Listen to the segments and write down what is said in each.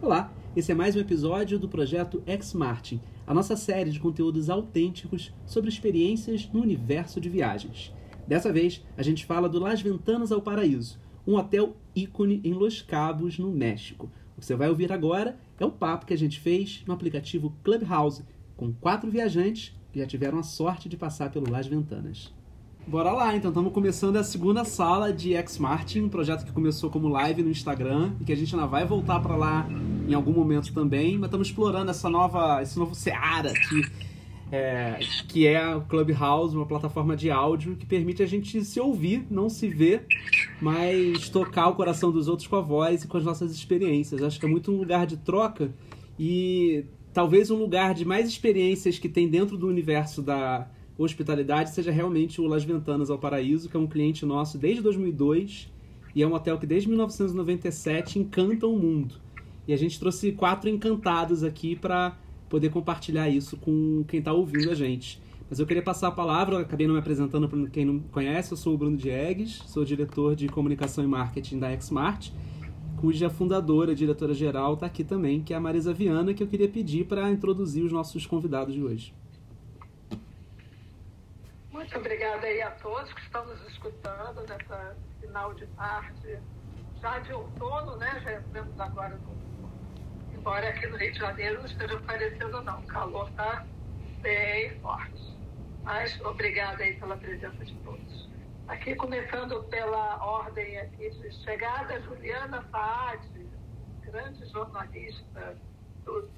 Olá, esse é mais um episódio do projeto Ex Martin, a nossa série de conteúdos autênticos sobre experiências no universo de viagens. Dessa vez, a gente fala do Las Ventanas ao Paraíso, um hotel ícone em Los Cabos, no México. O que você vai ouvir agora é o papo que a gente fez no aplicativo Clubhouse, com quatro viajantes que já tiveram a sorte de passar pelo Las Ventanas. Bora lá, então estamos começando a segunda sala de X Martin, um projeto que começou como live no Instagram e que a gente ainda vai voltar para lá em algum momento também, mas estamos explorando essa nova, esse novo Seara aqui, é, que é o Clubhouse, uma plataforma de áudio que permite a gente se ouvir, não se ver, mas tocar o coração dos outros com a voz e com as nossas experiências. Acho que é muito um lugar de troca e talvez um lugar de mais experiências que tem dentro do universo da hospitalidade seja realmente o Las Ventanas ao Paraíso, que é um cliente nosso desde 2002 e é um hotel que desde 1997 encanta o mundo. E a gente trouxe quatro encantados aqui para poder compartilhar isso com quem está ouvindo a gente. Mas eu queria passar a palavra, acabei não me apresentando para quem não conhece, eu sou o Bruno Diegues, sou diretor de comunicação e marketing da Xmart, cuja fundadora, diretora-geral, está aqui também, que é a Marisa Viana, que eu queria pedir para introduzir os nossos convidados de hoje. Muito obrigada aí a todos que estão nos escutando nessa final de tarde, já de outono, né? Já entramos agora no... Embora aqui no Rio de Janeiro não esteja parecendo não, o calor está bem forte. Mas obrigada aí pela presença de todos. Aqui começando pela ordem aqui de chegada, Juliana Saad, grande jornalista do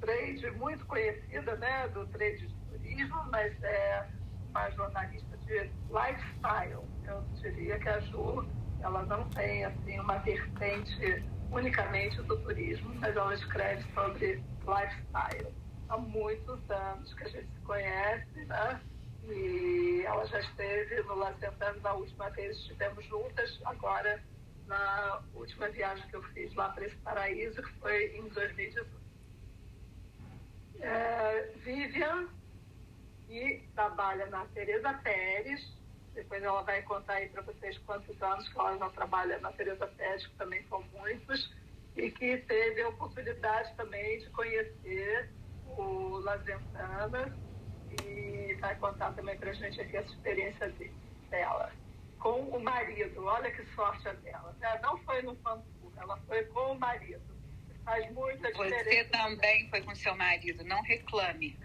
trade, muito conhecida, né, do trade de turismo, mas é uma jornalista de lifestyle. Eu diria que a Ju, ela não tem assim uma vertente unicamente do turismo, mas ela escreve sobre lifestyle. Há muitos anos que a gente se conhece, né? E ela já esteve no La na última vez, estivemos juntas, agora na última viagem que eu fiz lá para esse paraíso, que foi em 2018. É, Vivian, que trabalha na Tereza Pérez. Depois ela vai contar aí para vocês quantos anos que ela já trabalha na Tereza Pérez, que também são muitos, e que teve a oportunidade também de conhecer o Las Ventanas e vai contar também para a gente aqui a experiência dela com o marido. Olha que sorte a dela. Ela não foi no fan ela foi com o marido. Faz muita diferença. Você também foi com seu marido, não reclame.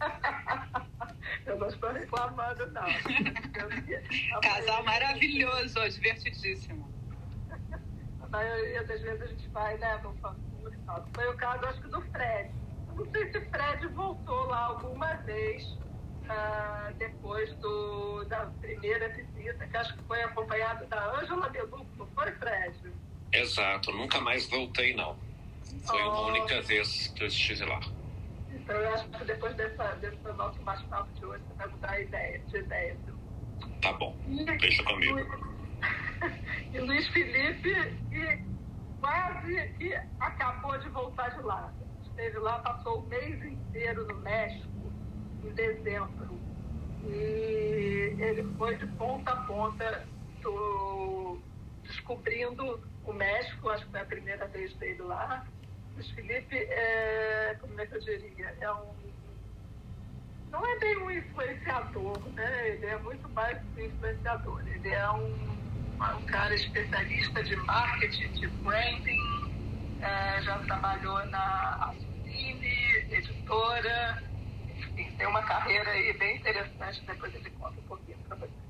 Eu não estou reclamando, não. Casal maravilhoso, divertidíssimo. A maioria das vezes a gente vai, né, no e tal. Foi o caso, acho que do Fred. Não sei se o Fred voltou lá alguma vez uh, depois do, da primeira visita, que acho que foi acompanhado da Ângela Beluco, não foi, Fred? Exato, nunca mais voltei, não. Foi oh. uma única vez que eu estive lá. Então, eu acho que depois dessa, desse nosso bate-papo de hoje, você vai mudar a ideia, de ideia. Tá bom, e, deixa comigo. e Luiz Felipe, que quase que acabou de voltar de lá. Esteve lá, passou o mês inteiro no México, em dezembro. E ele foi de ponta a ponta do, descobrindo o México, acho que foi a primeira vez dele lá Luiz Felipe é, como é que eu diria, é um, não é bem um influenciador, né? Ele é muito mais que um influenciador. Ele é um, um cara especialista de marketing, de branding, é, já trabalhou na Assumine, editora, enfim, tem uma carreira aí bem interessante, depois ele conta um pouquinho para vocês.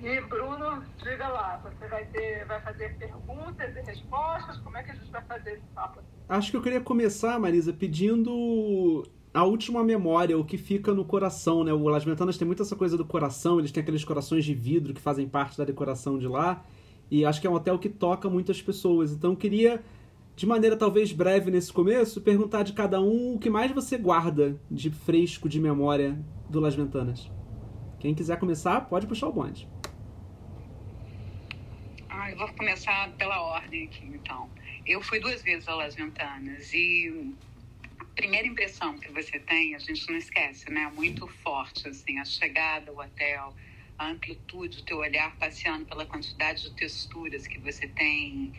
E Bruno, diga lá, você vai, ter, vai fazer perguntas e respostas? Como é que a gente vai fazer esse papo? Acho que eu queria começar, Marisa, pedindo a última memória, o que fica no coração, né? O Las Ventanas tem muito essa coisa do coração, eles têm aqueles corações de vidro que fazem parte da decoração de lá. E acho que é um hotel que toca muitas pessoas. Então eu queria, de maneira talvez breve nesse começo, perguntar de cada um o que mais você guarda de fresco de memória do Las Ventanas. Quem quiser começar, pode puxar o bonde. Eu vou começar pela ordem aqui, então. Eu fui duas vezes a Las Ventanas e a primeira impressão que você tem, a gente não esquece, né? Muito forte, assim, a chegada, o hotel, a amplitude, o teu olhar passeando pela quantidade de texturas que você tem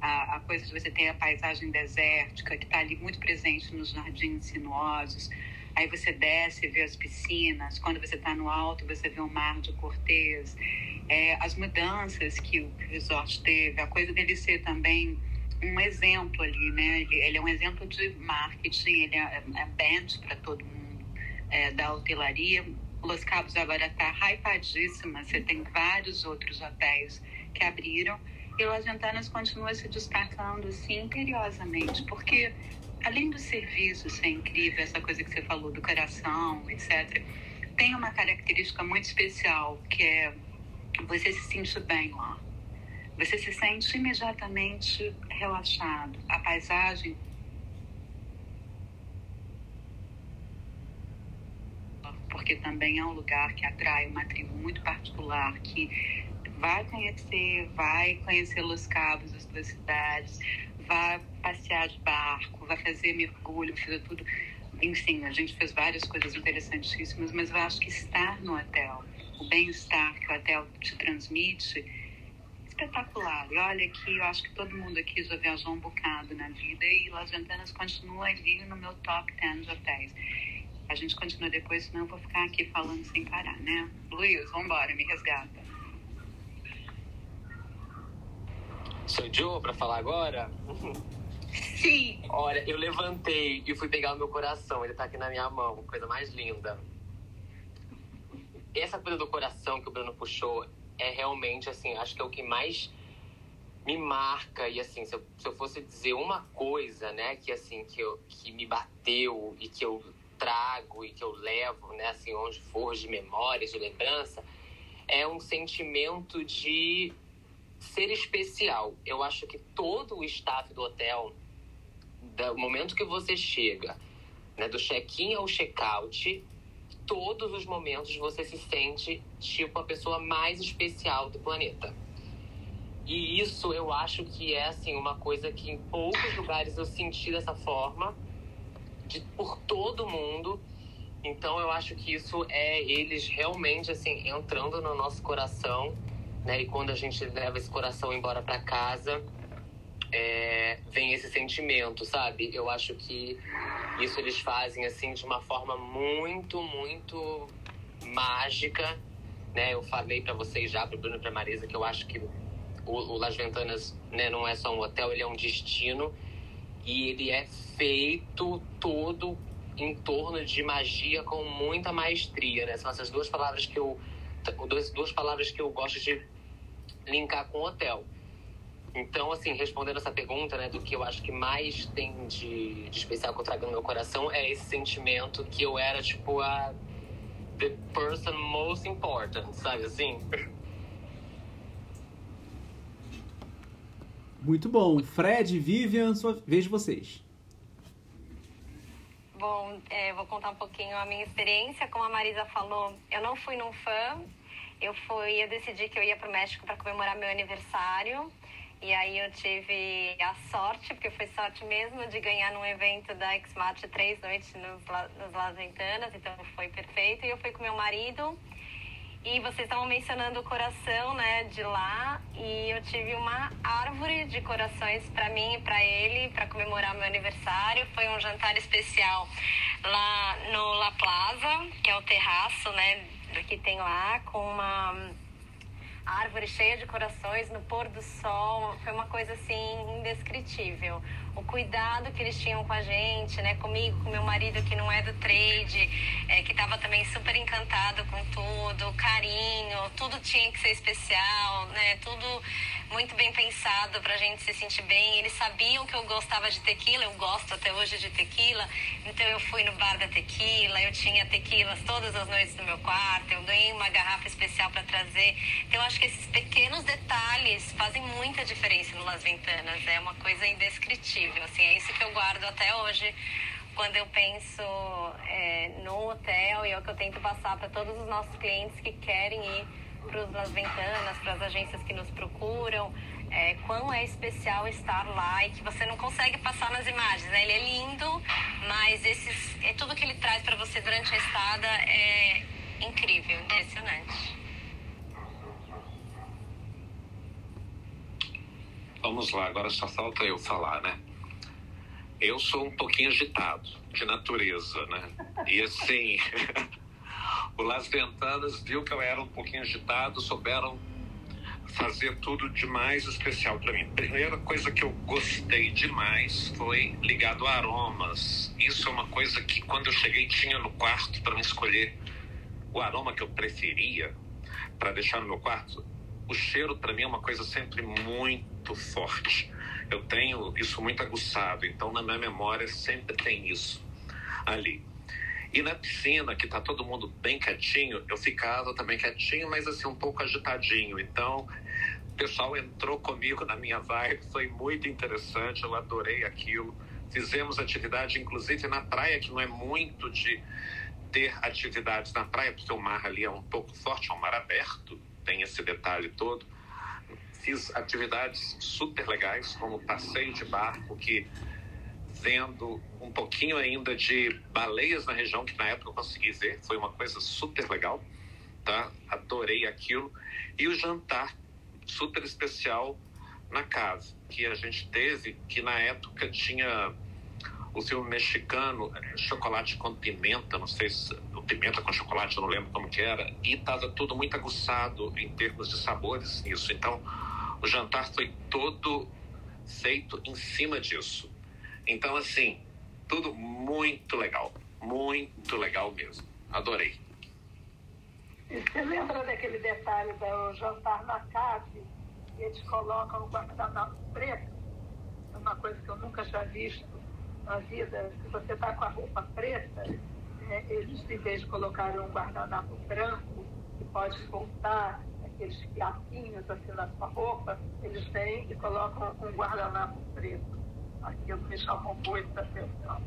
a, a coisa de você ter a paisagem desértica, que está ali muito presente nos jardins sinuosos. Aí você desce e vê as piscinas. Quando você está no alto, você vê o mar de Cortez. É, as mudanças que o resort teve, a coisa dele ser também um exemplo ali, né? Ele, ele é um exemplo de marketing, ele é, é band para todo mundo é, da hotelaria. Los Cabos agora está hypadíssima, você tem vários outros hotéis que abriram e Las Ventanas continua se destacando assim imperiosamente, porque além do serviço ser incrível, essa coisa que você falou do coração, etc., tem uma característica muito especial que é você se sente bem lá. Você se sente imediatamente relaxado. A paisagem porque também é um lugar que atrai uma tribo muito particular que vai conhecer, vai conhecer Los Cabos, as duas cidades, vai passear de barco, vai fazer mergulho, fazer tudo. Enfim, a gente fez várias coisas interessantíssimas, mas eu acho que estar no hotel, o bem-estar que o hotel te transmite, espetacular. E olha que eu acho que todo mundo aqui já viajou um bocado na vida e Las Ventanas continua ali no meu top 10 de hotéis. A gente continua depois, senão eu vou ficar aqui falando sem parar, né? Luiz, vambora, me resgata. Sou Joe para falar agora? Sim. Olha, eu levantei e fui pegar o meu coração. Ele tá aqui na minha mão, coisa mais linda. Essa coisa do coração que o Bruno puxou é realmente, assim, acho que é o que mais me marca. E, assim, se eu, se eu fosse dizer uma coisa, né, que, assim, que, eu, que me bateu e que eu trago e que eu levo, né, assim, onde for, de memórias, de lembrança, é um sentimento de ser especial. Eu acho que todo o staff do hotel, do momento que você chega, né, do check-in ao check-out, todos os momentos você se sente tipo a pessoa mais especial do planeta. E isso eu acho que é assim uma coisa que em poucos lugares eu senti dessa forma, de por todo mundo. Então eu acho que isso é eles realmente assim entrando no nosso coração, né? E quando a gente leva esse coração embora para casa, é, vem esse sentimento, sabe? Eu acho que isso eles fazem assim de uma forma muito, muito mágica, né? Eu falei para vocês já, para Bruno e para Marisa, que eu acho que o Las Ventanas, né, não é só um hotel, ele é um destino e ele é feito todo em torno de magia com muita maestria, né? São essas duas palavras que eu duas, duas palavras que eu gosto de linkar com o hotel então, assim, respondendo essa pergunta, né, do que eu acho que mais tem de, de especial que eu trago no meu coração é esse sentimento que eu era, tipo, a the person most important, sabe assim? Muito bom. Fred, Vivian, sua... vejo vocês. Bom, é, vou contar um pouquinho a minha experiência. Como a Marisa falou, eu não fui num fã. Eu fui, eu decidi que eu ia para o México para comemorar meu aniversário. E aí eu tive a sorte, porque foi sorte mesmo, de ganhar num evento da Xmat três noites nos, nos Las Ventanas, então foi perfeito. E eu fui com meu marido. E vocês estavam mencionando o coração, né, de lá, e eu tive uma árvore de corações para mim e para ele, para comemorar meu aniversário. Foi um jantar especial lá no La Plaza, que é o terraço, né, que tem lá, com uma árvore cheia de corações no pôr do sol, foi uma coisa assim indescritível. O cuidado que eles tinham com a gente, né, comigo, com meu marido que não é do trade, é, que estava também super encantado com tudo, carinho, tudo tinha que ser especial, né, tudo muito bem pensado para a gente se sentir bem. Eles sabiam que eu gostava de tequila, eu gosto até hoje de tequila, então eu fui no bar da tequila, eu tinha tequilas todas as noites no meu quarto, eu ganhei uma garrafa especial para trazer. Então eu acho que esses pequenos detalhes fazem muita diferença no Las Ventanas, é uma coisa indescritível, assim, é isso que eu guardo até hoje quando eu penso é, no hotel e é o que eu tento passar para todos os nossos clientes que querem ir para as ventanas, para as agências que nos procuram, é, quão é especial estar lá e que você não consegue passar nas imagens. Né? Ele é lindo, mas esses, é tudo que ele traz para você durante a estada é incrível, impressionante. Vamos lá, agora só falta eu falar, né? Eu sou um pouquinho agitado, de natureza, né? E assim, o Las Ventanas viu que eu era um pouquinho agitado, souberam fazer tudo de mais especial para mim. Primeira coisa que eu gostei demais foi ligado a aromas. Isso é uma coisa que quando eu cheguei tinha no quarto para me escolher o aroma que eu preferia para deixar no meu quarto. O cheiro para mim é uma coisa sempre muito forte. Eu tenho isso muito aguçado, então na minha memória sempre tem isso ali. E na piscina, que tá todo mundo bem quietinho, eu ficava também quietinho, mas assim, um pouco agitadinho. Então, o pessoal entrou comigo na minha vibe, foi muito interessante, eu adorei aquilo. Fizemos atividade, inclusive na praia, que não é muito de ter atividades na praia, porque o mar ali é um pouco forte, é um mar aberto, tem esse detalhe todo. Fiz atividades super legais, como passeio de barco, que vendo um pouquinho ainda de baleias na região que na época eu consegui ver, foi uma coisa super legal, tá? Adorei aquilo. E o jantar super especial na casa que a gente teve, que na época tinha o filme mexicano Chocolate com Pimenta, não sei se pimenta com chocolate, eu não lembro como que era, e estava tudo muito aguçado em termos de sabores nisso. Então, o jantar foi todo feito em cima disso. Então, assim, tudo muito legal. Muito legal mesmo. Adorei. E você lembra daquele detalhe do jantar na cave? Eles colocam o guardanapo preto? É uma coisa que eu nunca já visto na vida. Se você está com a roupa preta, é, eles, em vez de colocarem um guardanapo branco, que pode voltar aqueles fiapinhos assim na sua roupa, eles vêm e colocam um guardanapo preto. Aquilo me chamou muita atenção.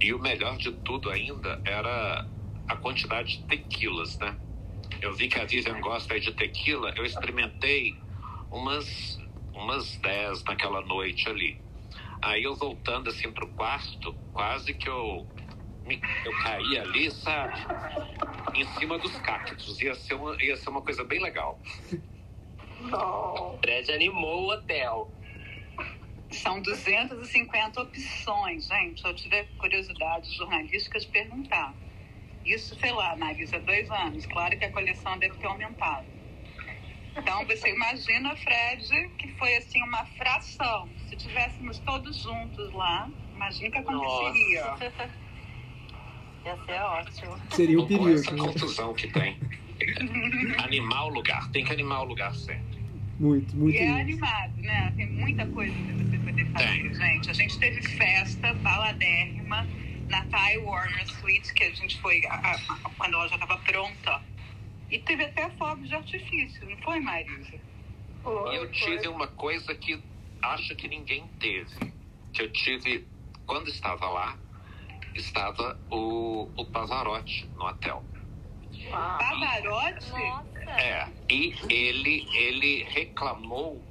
E o melhor de tudo ainda era a quantidade de tequilas, né? Eu vi que a Vivian gosta de tequila, eu experimentei umas umas 10 naquela noite ali. Aí eu voltando assim pro quarto, quase que eu eu caí ali, sabe? Em cima dos cactos. Ia ser uma, ia ser uma coisa bem legal. O prédio animou o hotel. São 250 opções, gente. Se eu tiver curiosidade jornalística de perguntar. Isso, sei lá, Marisa, dois anos. Claro que a coleção deve ter aumentado. Então, você imagina, Fred, que foi assim uma fração. Se tivéssemos todos juntos lá, imagina o que aconteceria. Ia ser ótimo. Seria um Com perigo. essa né? confusão que tem. Animar o lugar, tem que animar o lugar sempre. Muito, muito E é animado, né? Tem muita coisa pra você poder fazer, Tem. gente. A gente teve festa baladérrima na Thai Warner Suite, que a gente foi a- a- quando ela já estava pronta. E teve até fogos de artifício, não foi, Marisa? E eu tive uma coisa que acho que ninguém teve. Que eu tive, quando estava lá, estava o, o Pavarotti no hotel. Pavarotti? Nossa. É, e ele, ele reclamou,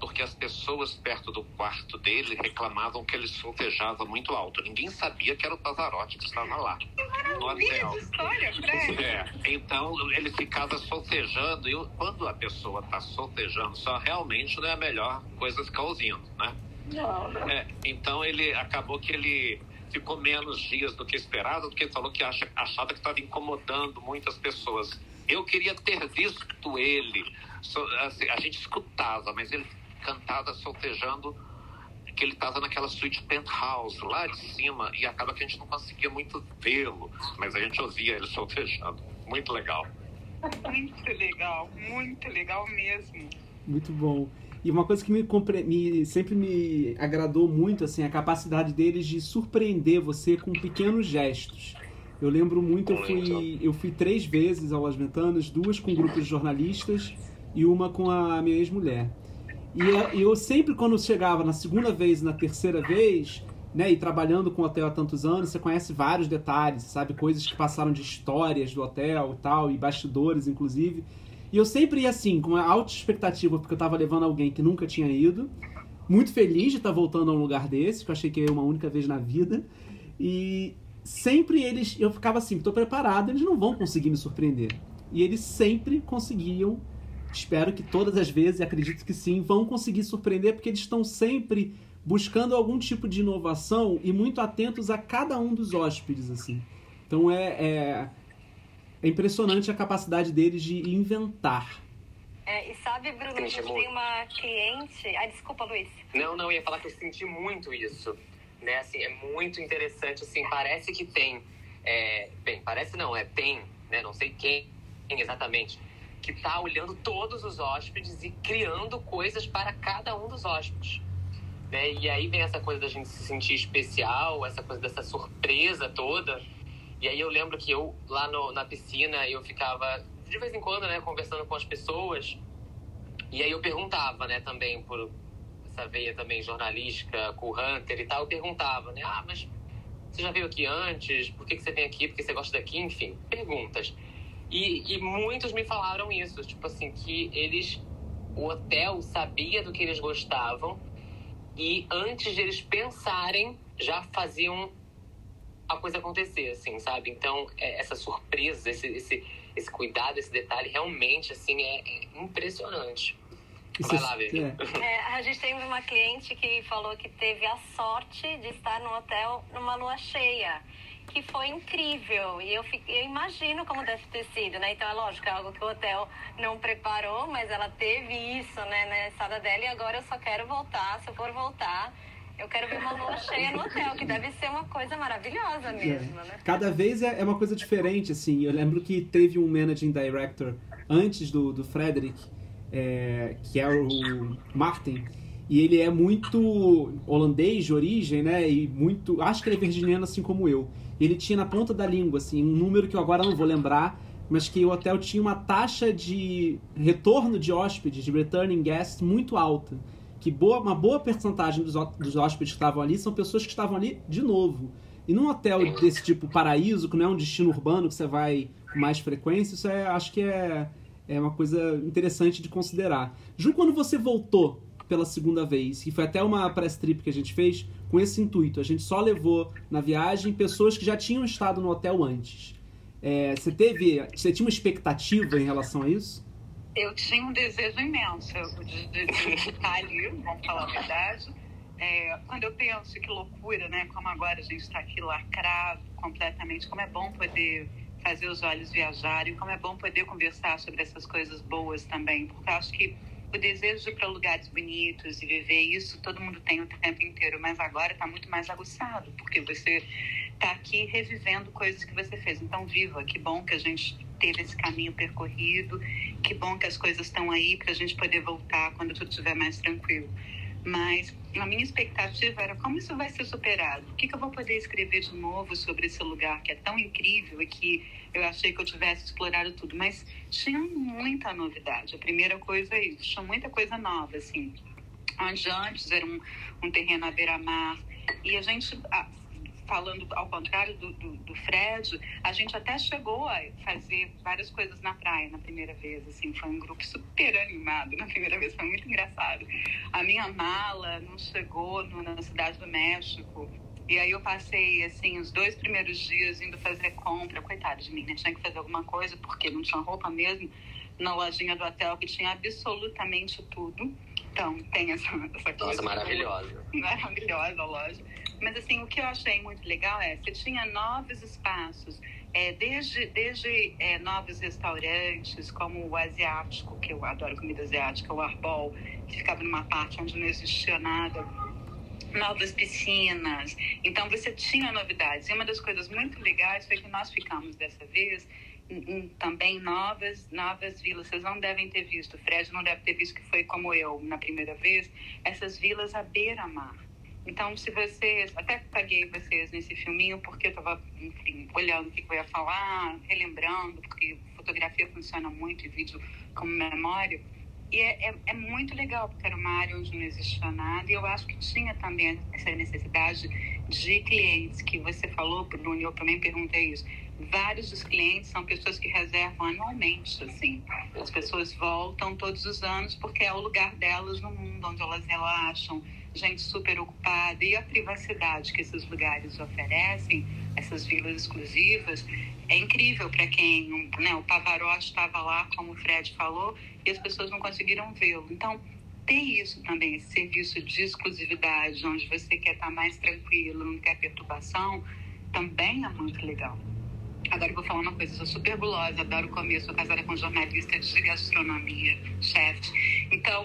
porque as pessoas perto do quarto dele reclamavam que ele soltejava muito alto. Ninguém sabia que era o Pavarotti que estava lá, no Maravilha hotel. de história, Fred. É, então ele ficava solfejando, e quando a pessoa está solfejando só, realmente não é a melhor coisa ficar ouvindo, né? Não, não. É, então ele acabou que ele ficou menos dias do que esperado, porque ele falou que acha, achava que estava incomodando muitas pessoas. Eu queria ter visto ele, so- assim, a gente escutava, mas ele cantava solfejando que ele estava naquela suíte penthouse lá de cima e acaba que a gente não conseguia muito vê-lo, mas a gente ouvia ele solfejando. Muito legal. Muito legal, muito legal mesmo. Muito bom. E uma coisa que me, me- sempre me agradou muito, assim, a capacidade deles de surpreender você com pequenos gestos. Eu lembro muito, eu fui, eu fui três vezes ao Las Ventanas, duas com grupos de jornalistas e uma com a minha ex-mulher. E e eu sempre, quando chegava na segunda vez e na terceira vez, né, e trabalhando com o hotel há tantos anos, você conhece vários detalhes, sabe? Coisas que passaram de histórias do hotel e tal, e bastidores, inclusive. E eu sempre ia assim, com alta expectativa, porque eu tava levando alguém que nunca tinha ido. Muito feliz de estar voltando a um lugar desse, que eu achei que ia uma única vez na vida. E sempre eles. Eu ficava assim, tô preparado, eles não vão conseguir me surpreender. E eles sempre conseguiam espero que todas as vezes, acredito que sim, vão conseguir surpreender, porque eles estão sempre buscando algum tipo de inovação e muito atentos a cada um dos hóspedes, assim. Então é, é, é impressionante a capacidade deles de inventar. É, e sabe, Bruno, a gente tem uma cliente. Ah, desculpa, Luiz. Não, não, ia falar que eu senti muito isso. Né? Assim, é muito interessante, assim, parece que tem. É, bem, parece não, é tem, né? Não sei quem exatamente, que está olhando todos os hóspedes e criando coisas para cada um dos hóspedes. Né? E aí vem essa coisa da gente se sentir especial, essa coisa dessa surpresa toda. E aí eu lembro que eu, lá no, na piscina, eu ficava de vez em quando, né, conversando com as pessoas. E aí eu perguntava, né, também por essa veia também jornalística, com o Hunter e tal, eu perguntava, né, ah, mas você já veio aqui antes? Por que, que você vem aqui? Por que você gosta daqui? Enfim, perguntas. E, e muitos me falaram isso, tipo assim, que eles, o hotel sabia do que eles gostavam e antes de eles pensarem, já faziam a coisa acontecer, assim, sabe? Então, é, essa surpresa, esse, esse, esse cuidado, esse detalhe, realmente, assim, é, é impressionante. Vai lá, Vivi. É. é, a gente teve uma cliente que falou que teve a sorte de estar no hotel numa lua cheia que foi incrível. E eu, fiquei, eu imagino como deve ter sido, né? Então é lógico, é algo que o hotel não preparou, mas ela teve isso, né, na estada dela. E agora eu só quero voltar, se eu for voltar, eu quero ver uma lua cheia no hotel, que deve ser uma coisa maravilhosa mesmo, é. né? Cada vez é, é uma coisa diferente, assim. Eu lembro que teve um managing director antes do, do Frederick, é, que é o Martin, e ele é muito holandês de origem, né? E muito. Acho que ele é virginiano assim como eu. Ele tinha na ponta da língua, assim, um número que eu agora não vou lembrar, mas que o hotel tinha uma taxa de retorno de hóspedes, de returning guests, muito alta. Que boa, uma boa percentagem dos, dos hóspedes que estavam ali são pessoas que estavam ali de novo. E num hotel desse tipo paraíso, que não é um destino urbano que você vai com mais frequência, isso é, acho que é, é uma coisa interessante de considerar. Ju, quando você voltou pela segunda vez. E foi até uma press trip que a gente fez com esse intuito. A gente só levou na viagem pessoas que já tinham estado no hotel antes. É, você teve, você tinha uma expectativa em relação a isso? Eu tinha um desejo imenso de, de, de estar ali, vamos falar a verdade. É, quando eu penso que loucura, né? Como agora a gente está aqui lacrado completamente, como é bom poder fazer os olhos viajarem, como é bom poder conversar sobre essas coisas boas também, porque eu acho que o desejo de ir para lugares bonitos e viver isso, todo mundo tem o tempo inteiro, mas agora está muito mais aguçado, porque você está aqui revivendo coisas que você fez. Então, viva, que bom que a gente teve esse caminho percorrido, que bom que as coisas estão aí para a gente poder voltar quando tudo estiver mais tranquilo. Mas a minha expectativa era como isso vai ser superado? O que, que eu vou poder escrever de novo sobre esse lugar que é tão incrível e que eu achei que eu tivesse explorado tudo? Mas tinha muita novidade. A primeira coisa é isso, tinha muita coisa nova, assim. Onde antes era um, um terreno à beira-mar e a gente falando ao contrário do, do, do, Fred, a gente até chegou a fazer várias coisas na praia na primeira vez, assim, foi um grupo super animado na primeira vez, foi muito engraçado. A minha mala não chegou no, na cidade do México, e aí eu passei, assim, os dois primeiros dias indo fazer compra, coitado de mim, né? Tinha que fazer alguma coisa, porque não tinha roupa mesmo, na lojinha do hotel, que tinha absolutamente tudo. Então, tem essa, essa coisa. Nossa, maravilhosa. Maravilhosa a loja. Mas, assim, o que eu achei muito legal é que tinha novos espaços, é, desde, desde é, novos restaurantes, como o asiático, que eu adoro comida asiática, o Arbol, que ficava numa parte onde não existia nada, novas piscinas. Então, você tinha novidades. E uma das coisas muito legais foi que nós ficamos dessa vez também novas novas vilas. Vocês não devem ter visto, o Fred não deve ter visto que foi como eu na primeira vez, essas vilas à beira-mar. Então, se vocês. Até paguei vocês nesse filminho, porque eu estava, enfim, olhando o que eu ia falar, relembrando, porque fotografia funciona muito e vídeo como memória. E é, é, é, muito legal, porque era uma área onde não existia nada. E eu acho que tinha também essa necessidade de clientes, que você falou, Bruno, e eu também perguntei isso. Vários dos clientes são pessoas que reservam anualmente, assim. As pessoas voltam todos os anos porque é o lugar delas no mundo, onde elas relaxam, gente super ocupada e a privacidade que esses lugares oferecem, essas vilas exclusivas, é incrível para quem, né, o Pavarotti estava lá, como o Fred falou, e as pessoas não conseguiram vê-lo. Então, tem isso também, esse serviço de exclusividade, onde você quer estar mais tranquilo, não quer perturbação, também é muito legal. Agora eu vou falar uma coisa, eu sou super gulosa, adoro comer, sou casada com jornalista de gastronomia, chefe. Então,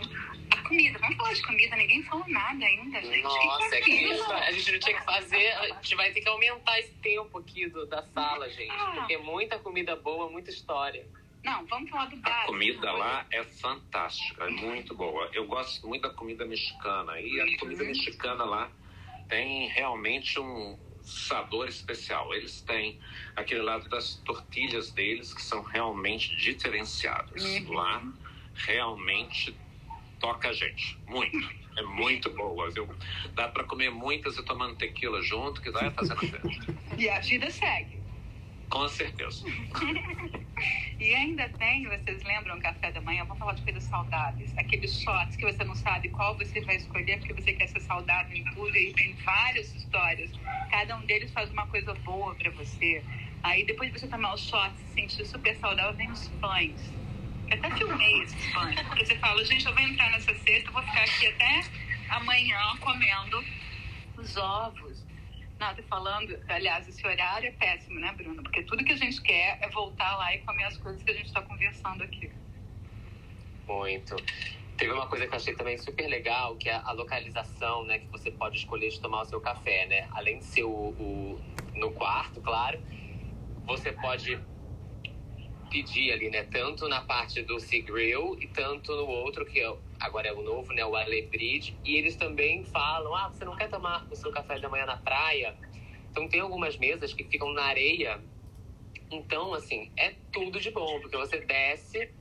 a comida, vamos falar de comida, ninguém falou nada ainda, gente. Nossa, que é que isso, a gente não tinha que fazer, a gente vai ter que aumentar esse tempo aqui do, da sala, gente. Ah. Porque é muita comida boa, muita história. Não, vamos falar do A básico. comida lá é fantástica, é muito boa. Eu gosto muito da comida mexicana. E a comida mexicana lá tem realmente um sabor especial. Eles têm aquele lado das tortilhas deles que são realmente diferenciadas. Lá realmente toca a gente. Muito. É muito boa, viu? Dá para comer muitas e tomando tequila junto, que vai fazendo festa. E a vida segue. Com certeza. E ainda tem, vocês lembram, café da manhã? Vamos falar de coisas saudáveis. Aqueles shots que você não sabe qual você vai escolher porque você quer ser saudável em tudo. E tem várias histórias. Cada um deles faz uma coisa boa pra você. Aí depois de você tomar os shots e se sentir super saudável, vem os pães. Eu até filmei esses pães. Porque você fala, gente, eu vou entrar nessa cesta, vou ficar aqui até amanhã comendo os ovos. Tô falando, aliás, esse horário é péssimo, né, Bruno? Porque tudo que a gente quer é voltar lá e comer as coisas que a gente está conversando aqui. Muito. Teve uma coisa que eu achei também super legal, que é a localização, né? Que você pode escolher de tomar o seu café, né? Além de ser o, o- no quarto, claro, você pode pedir ali, né? Tanto na parte do Sea Grill e tanto no outro, que é, agora é o novo, né? O Alebridge. E eles também falam, ah, você não quer tomar o seu café da manhã na praia? Então tem algumas mesas que ficam na areia. Então, assim, é tudo de bom, porque você desce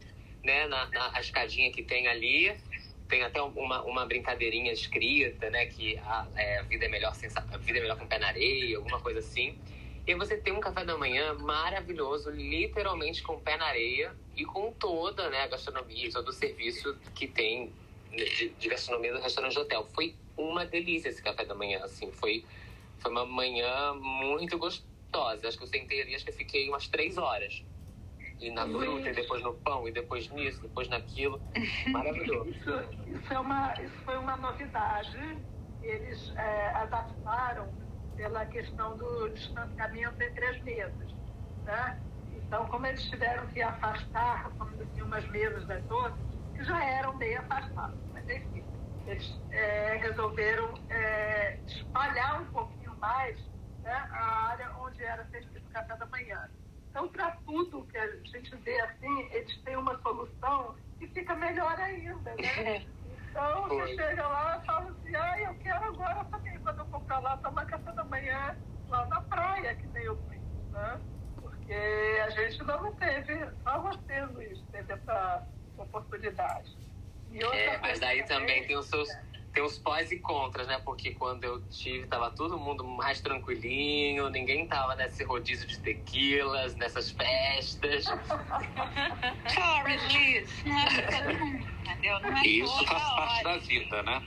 né, na, na escadinha que tem ali. Tem até uma, uma brincadeirinha escrita, né? Que a, é, a vida é melhor sem, a vida é melhor com o pé na areia, alguma coisa assim. E você tem um café da manhã maravilhoso, literalmente com o pé na areia e com toda né, a gastronomia, todo o serviço que tem de, de gastronomia do restaurante de hotel. Foi uma delícia esse café da manhã, assim. Foi, foi uma manhã muito gostosa. Acho que eu sentei ali, acho que eu fiquei umas três horas. E na fruta, e depois no pão, e depois nisso, depois naquilo. Maravilhoso. Isso, isso, é uma, isso foi uma novidade. Eles é, adaptaram pela questão do distanciamento entre as mesas. Né? Então, como eles tiveram que afastar, umas mesas das outras, que já eram bem afastadas, mas enfim, eles é, resolveram é, espalhar um pouquinho mais né, a área onde era servido o café da manhã. Então, para tudo que a gente vê assim, eles têm uma solução que fica melhor ainda, né? Então, você Foi. chega lá e fala assim, ah, eu quero agora também, quando eu for pra lá, tomar café da manhã lá na praia, que nem eu fiz, né? Porque a gente não teve, só você, Luiz, teve essa oportunidade. É, mas daí também tem os seus tem os pós e contras, né? Porque quando eu tive, tava todo mundo mais tranquilinho, ninguém tava nesse rodízio de tequilas, nessas festas. É é E isso faz parte da vida, né?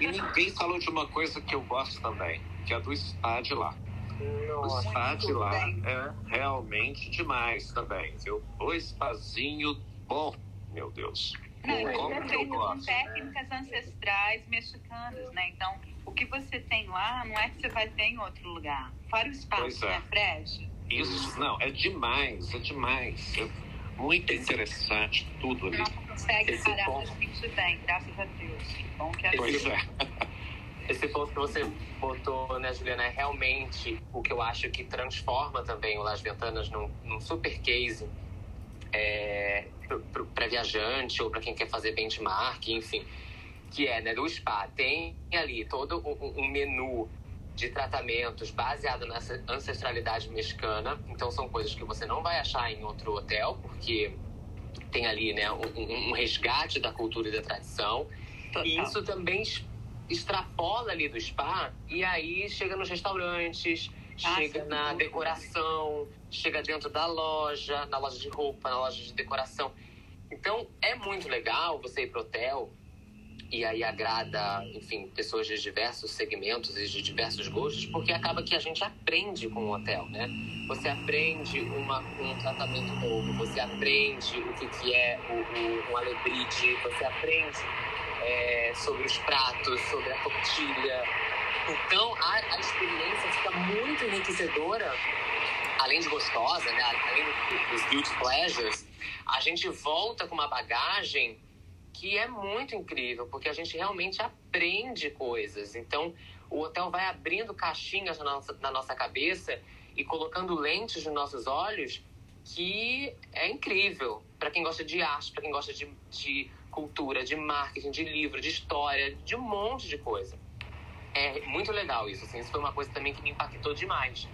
E ninguém falou de uma coisa que eu gosto também, que é do spa de lá. O Nossa, spa de lá bem. é realmente demais também, viu? O spazinho bom, meu Deus. Não, Como é feito com técnicas ancestrais mexicanas, né? Então, o que você tem lá não é que você vai ter em outro lugar. Fora o espaço, é. né, Fred? Isso, não, é demais, é demais. É muito interessante tudo ali. Não consegue Esse parar ponto- a gente bem, graças a Deus. Que bom que é Pois assim. é. Esse ponto que você botou, né, Juliana, é realmente o que eu acho que transforma também o Las Ventanas num, num super case é, para viajante ou para quem quer fazer benchmark, enfim. Que é, né, do spa. Tem ali todo um, um menu de tratamentos baseado nessa ancestralidade mexicana. Então, são coisas que você não vai achar em outro hotel, porque tem ali, né, um, um- resgate da cultura e da tradição. Total. E isso também extrapola ali do spa e aí chega nos restaurantes, chega sim, na decoração, chega dentro da loja, na loja de roupa, na loja de decoração. Então é muito legal você ir pro hotel e aí agrada, enfim, pessoas de diversos segmentos e de diversos gostos, porque acaba que a gente aprende com o hotel, né? Você aprende uma, um tratamento novo, você aprende o que, que é o, o, um alebride, você aprende é, sobre os pratos, sobre a tortilha. Então, a, a experiência fica muito enriquecedora, além de gostosa, né? além dos guilty pleasures, a gente volta com uma bagagem que é muito incrível, porque a gente realmente aprende coisas. Então, o hotel vai abrindo caixinhas na nossa, na nossa cabeça e colocando lentes nos nossos olhos que é incrível para quem gosta de arte, para quem gosta de, de cultura, de marketing, de livro, de história, de um monte de coisa. É muito legal isso. Assim, isso foi uma coisa também que me impactou demais,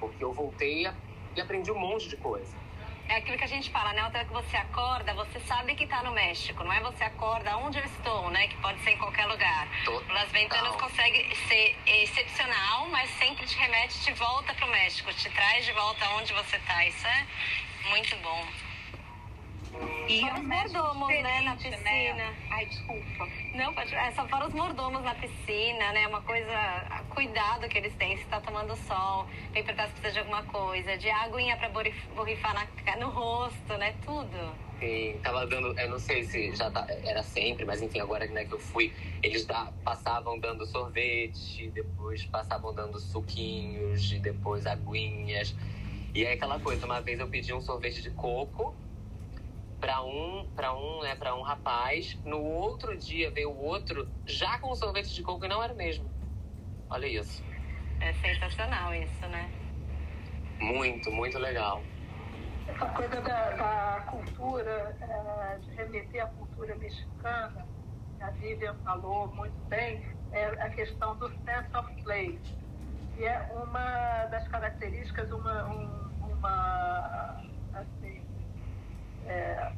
porque eu voltei e aprendi um monte de coisa é aquilo que a gente fala, né? Até que você acorda, você sabe que está no México, não é você acorda onde eu estou, né? Que pode ser em qualquer lugar. Total. Las Ventanas consegue ser excepcional, mas sempre te remete, te volta para o México, te traz de volta onde você está. Isso é muito bom. E os mordomos, né, na né? piscina. Né? Ai, desculpa. Não, pode, é só para os mordomos na piscina, né? Uma coisa, cuidado que eles têm, se está tomando sol, vem perguntar se precisa de alguma coisa, de aguinha para borrifar na, no rosto, né? Tudo. Sim, tava dando, eu não sei se já tá, era sempre, mas enfim, agora né, que eu fui, eles dá, passavam dando sorvete, depois passavam dando suquinhos, e depois aguinhas. E é aquela coisa, uma vez eu pedi um sorvete de coco, para um, para um, né, para um rapaz. No outro dia veio o outro já com sorvete de coco e não era o mesmo. Olha isso. É sensacional isso, né? Muito, muito legal. Essa coisa da, da cultura, é, de remeter à cultura mexicana, a Vivian falou muito bem, é a questão do sense of place, que é uma das características, uma, um, uma é,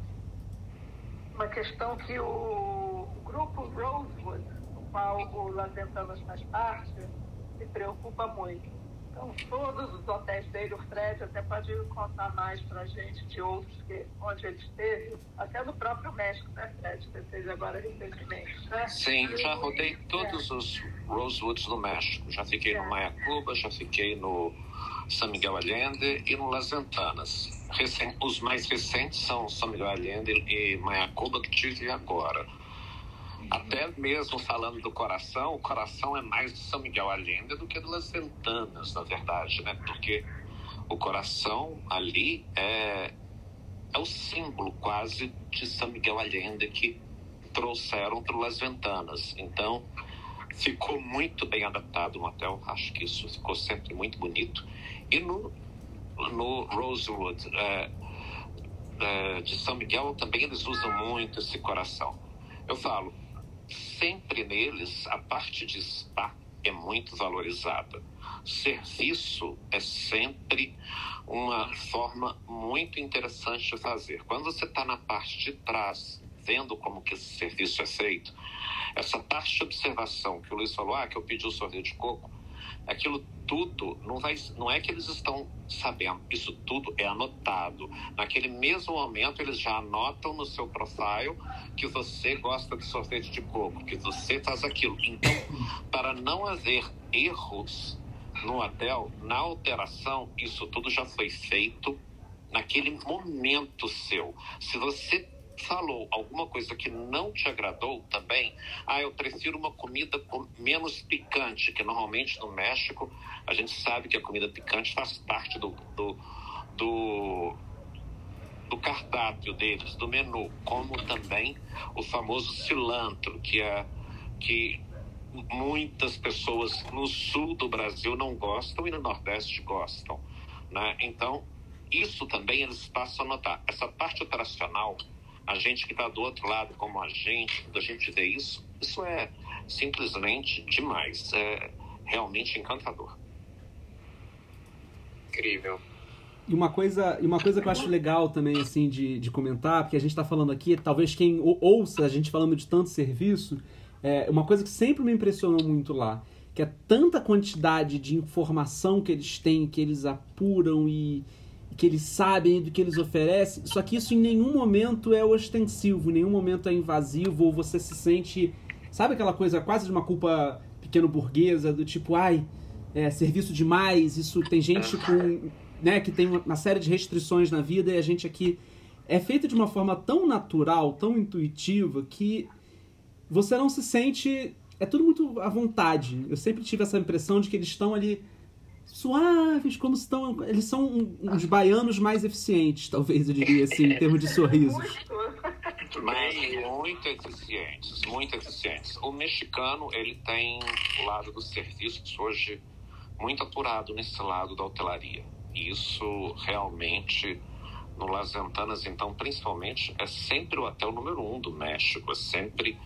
uma questão que o, grupo Rosewood, do qual o Las Ventanas faz parte, se preocupa muito. Então, todos os hotéis dele, o Fred até pode contar mais para a gente de outros que, onde ele esteve, até no próprio México, né, Fred? Você fez agora recentemente, né? Sim, já rodei todos é. os Rosewoods no México. Já fiquei é. no Mayacuba, já fiquei no San Miguel Allende e no Las Ventanas. Recen os mais recentes são São Miguel Allende e Mayacuba, que tive agora. Até mesmo falando do coração, o coração é mais de São Miguel Allende do que de Las Ventanas, na verdade, né? Porque o coração ali é, é o símbolo quase de São Miguel Allende que trouxeram para Las Ventanas. Então, ficou muito bem adaptado no hotel. Acho que isso ficou sempre muito bonito. E no no Rosewood é, é, de São Miguel também eles usam muito esse coração. Eu falo, sempre neles a parte de spa é muito valorizada. Serviço é sempre uma forma muito interessante de fazer. Quando você está na parte de trás, vendo como que esse serviço é feito, essa parte de observação que o Luiz falou, ah, que eu pedi o sorvete de coco, aquilo tudo não, vai, não é que eles estão sabendo, isso tudo é anotado. Naquele mesmo momento, eles já anotam no seu profile que você gosta de sorvete de coco, que você faz aquilo. Então, para não haver erros no hotel, na alteração, isso tudo já foi feito naquele momento seu. Se você falou alguma coisa que não te agradou também, ah, eu prefiro uma comida com menos picante, que normalmente no México a gente sabe que a comida picante faz parte do, do, do, do cardápio deles, do menu, como também o famoso cilantro, que é que muitas pessoas no sul do Brasil não gostam e no Nordeste gostam. Né? Então, isso também eles passam a notar. Essa parte operacional a gente que está do outro lado, como a gente, quando a gente vê isso, isso é simplesmente demais. É realmente encantador. Incrível. E uma coisa, e uma coisa que eu acho legal também, assim, de, de comentar, porque a gente está falando aqui, talvez quem ouça a gente falando de tanto serviço, é uma coisa que sempre me impressionou muito lá, que é tanta quantidade de informação que eles têm, que eles apuram e, que eles sabem do que eles oferecem, só que isso em nenhum momento é ostensivo, em nenhum momento é invasivo ou você se sente Sabe aquela coisa quase de uma culpa pequeno burguesa, do tipo, ai, é, serviço demais, isso tem gente com. Né, que tem uma série de restrições na vida e a gente aqui é feito de uma forma tão natural, tão intuitiva, que você não se sente. É tudo muito à vontade. Eu sempre tive essa impressão de que eles estão ali suaves, como estão. Eles são uns baianos mais eficientes, talvez eu diria assim, em termos de sorrisos. Mas muito eficientes, muito eficientes. O mexicano, ele tem o lado dos serviços hoje muito apurado nesse lado da hotelaria. Isso realmente, no Las Ventanas, então, principalmente, é sempre o hotel número um do México. É sempre,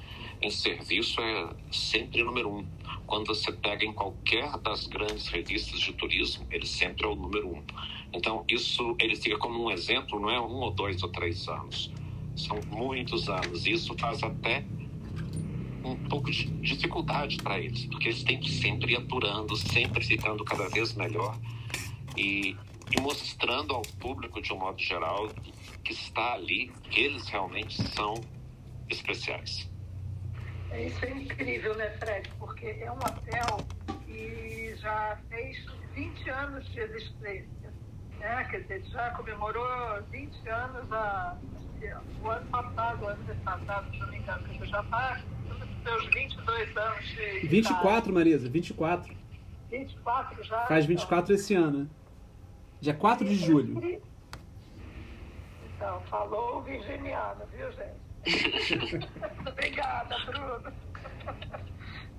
em serviço, é sempre número um. Quando você pega em qualquer das grandes revistas de turismo, ele sempre é o número um. Então, isso, ele fica como um exemplo, não é um ou dois ou três anos são muitos anos. Isso faz até um pouco de dificuldade para eles, porque eles têm que sempre ir apurando, sempre ficando cada vez melhor e, e mostrando ao público, de um modo geral, que está ali, que eles realmente são especiais. É, isso é incrível, né, Fred? Porque é um hotel que já fez 20 anos de existência. Né? Quer dizer, já comemorou 20 anos a, o ano passado, o ano passado, se não me engano, que já está seus 22 anos de 24, idade. Marisa, 24. 24 já? Faz 24 então. esse ano. Dia 4 de julho. Então, falou virginiano, viu, gente? Obrigada, Bruno.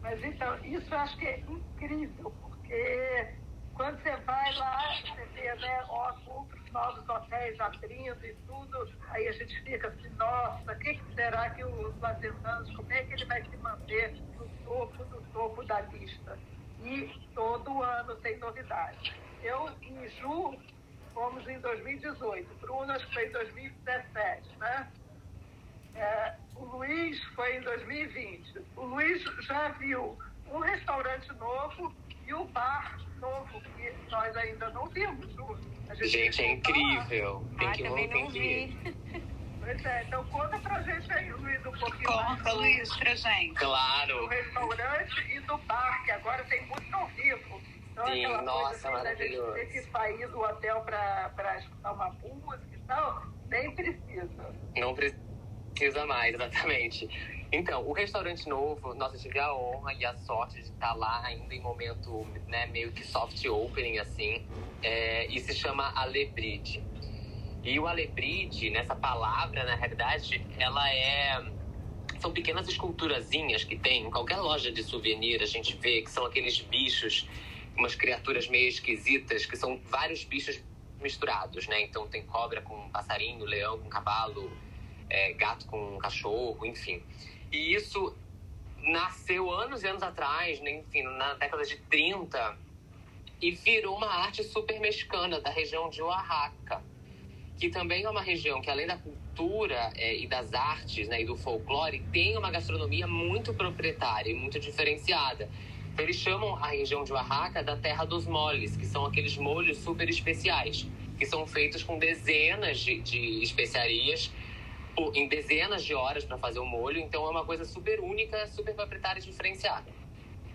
Mas então, isso eu acho que é incrível, porque quando você vai lá, você vê né, ó, outros novos hotéis abrindo e tudo, aí a gente fica assim, nossa, o que, que, será que os Lazenanos, como é que ele vai se manter no topo do topo da lista? E todo ano tem novidade. Eu e Ju fomos em 2018, Bruno acho que foi em 2017, né? É, o Luiz foi em 2020. O Luiz já viu um restaurante novo e o bar novo que nós ainda não vimos. A gente, gente é incrível. Tem ah, que também tem não que vi. Pois é, então conta pra gente aí, Luiz, um pouquinho Conta, mais. Luiz, pra gente. Claro. Do restaurante e do bar, que agora tem muito ao vivo. Então, Sim, aquela nossa, coisa assim, da gente maravilhoso. ter que sair do hotel pra, pra escutar uma música e tal, nem precisa. Não precisa mais, exatamente. Então, o restaurante novo, nós tive a honra e a sorte de estar lá ainda em momento, né, meio que soft opening, assim, é, e se chama Alebride. E o Alebride, nessa palavra, na realidade, ela é... São pequenas esculturazinhas que tem em qualquer loja de souvenir, a gente vê que são aqueles bichos, umas criaturas meio esquisitas, que são vários bichos misturados, né? Então tem cobra com passarinho, leão com cavalo, é, gato com cachorro, enfim. E isso nasceu anos e anos atrás, né, enfim, na década de 30, e virou uma arte super mexicana da região de Oaxaca, que também é uma região que, além da cultura é, e das artes né, e do folclore, tem uma gastronomia muito proprietária e muito diferenciada. Eles chamam a região de Oaxaca da terra dos moles, que são aqueles molhos super especiais, que são feitos com dezenas de, de especiarias em dezenas de horas para fazer o molho, então é uma coisa super única, super proprietária e diferenciada.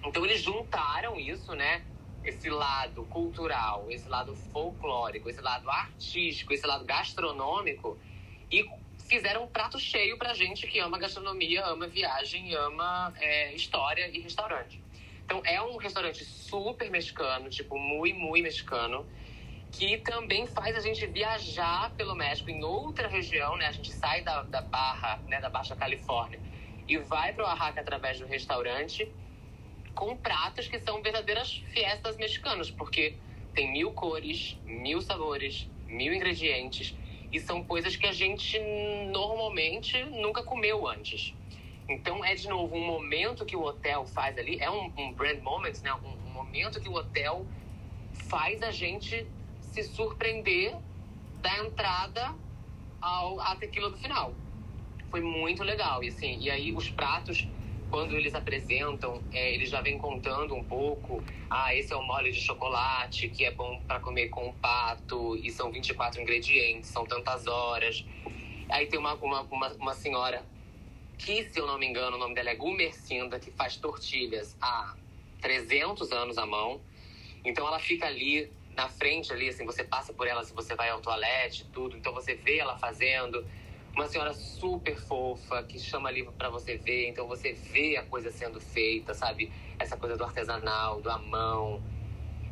Então eles juntaram isso, né? Esse lado cultural, esse lado folclórico, esse lado artístico, esse lado gastronômico e fizeram um prato cheio pra gente que ama gastronomia, ama viagem, ama é, história e restaurante. Então é um restaurante super mexicano, tipo, muito, muito mexicano que também faz a gente viajar pelo México em outra região, né? A gente sai da, da Barra, né, da Baixa Califórnia e vai para o Oaxaca através do restaurante com pratos que são verdadeiras fiestas mexicanas, porque tem mil cores, mil sabores, mil ingredientes e são coisas que a gente normalmente nunca comeu antes. Então é de novo um momento que o hotel faz ali, é um, um brand moment, né? Um, um momento que o hotel faz a gente se surpreender da entrada ao, à tequila do final. Foi muito legal. E, assim, e aí os pratos, quando eles apresentam, é, eles já vêm contando um pouco. Ah, esse é o mole de chocolate, que é bom para comer com pato, e são 24 ingredientes, são tantas horas. Aí tem uma, uma, uma, uma senhora que, se eu não me engano, o nome dela é Gumercinda, que faz tortilhas há 300 anos à mão. Então ela fica ali na frente ali, assim, você passa por ela se você vai ao toalete, tudo. Então você vê ela fazendo. Uma senhora super fofa que chama ali para você ver. Então você vê a coisa sendo feita, sabe? Essa coisa do artesanal, do à mão.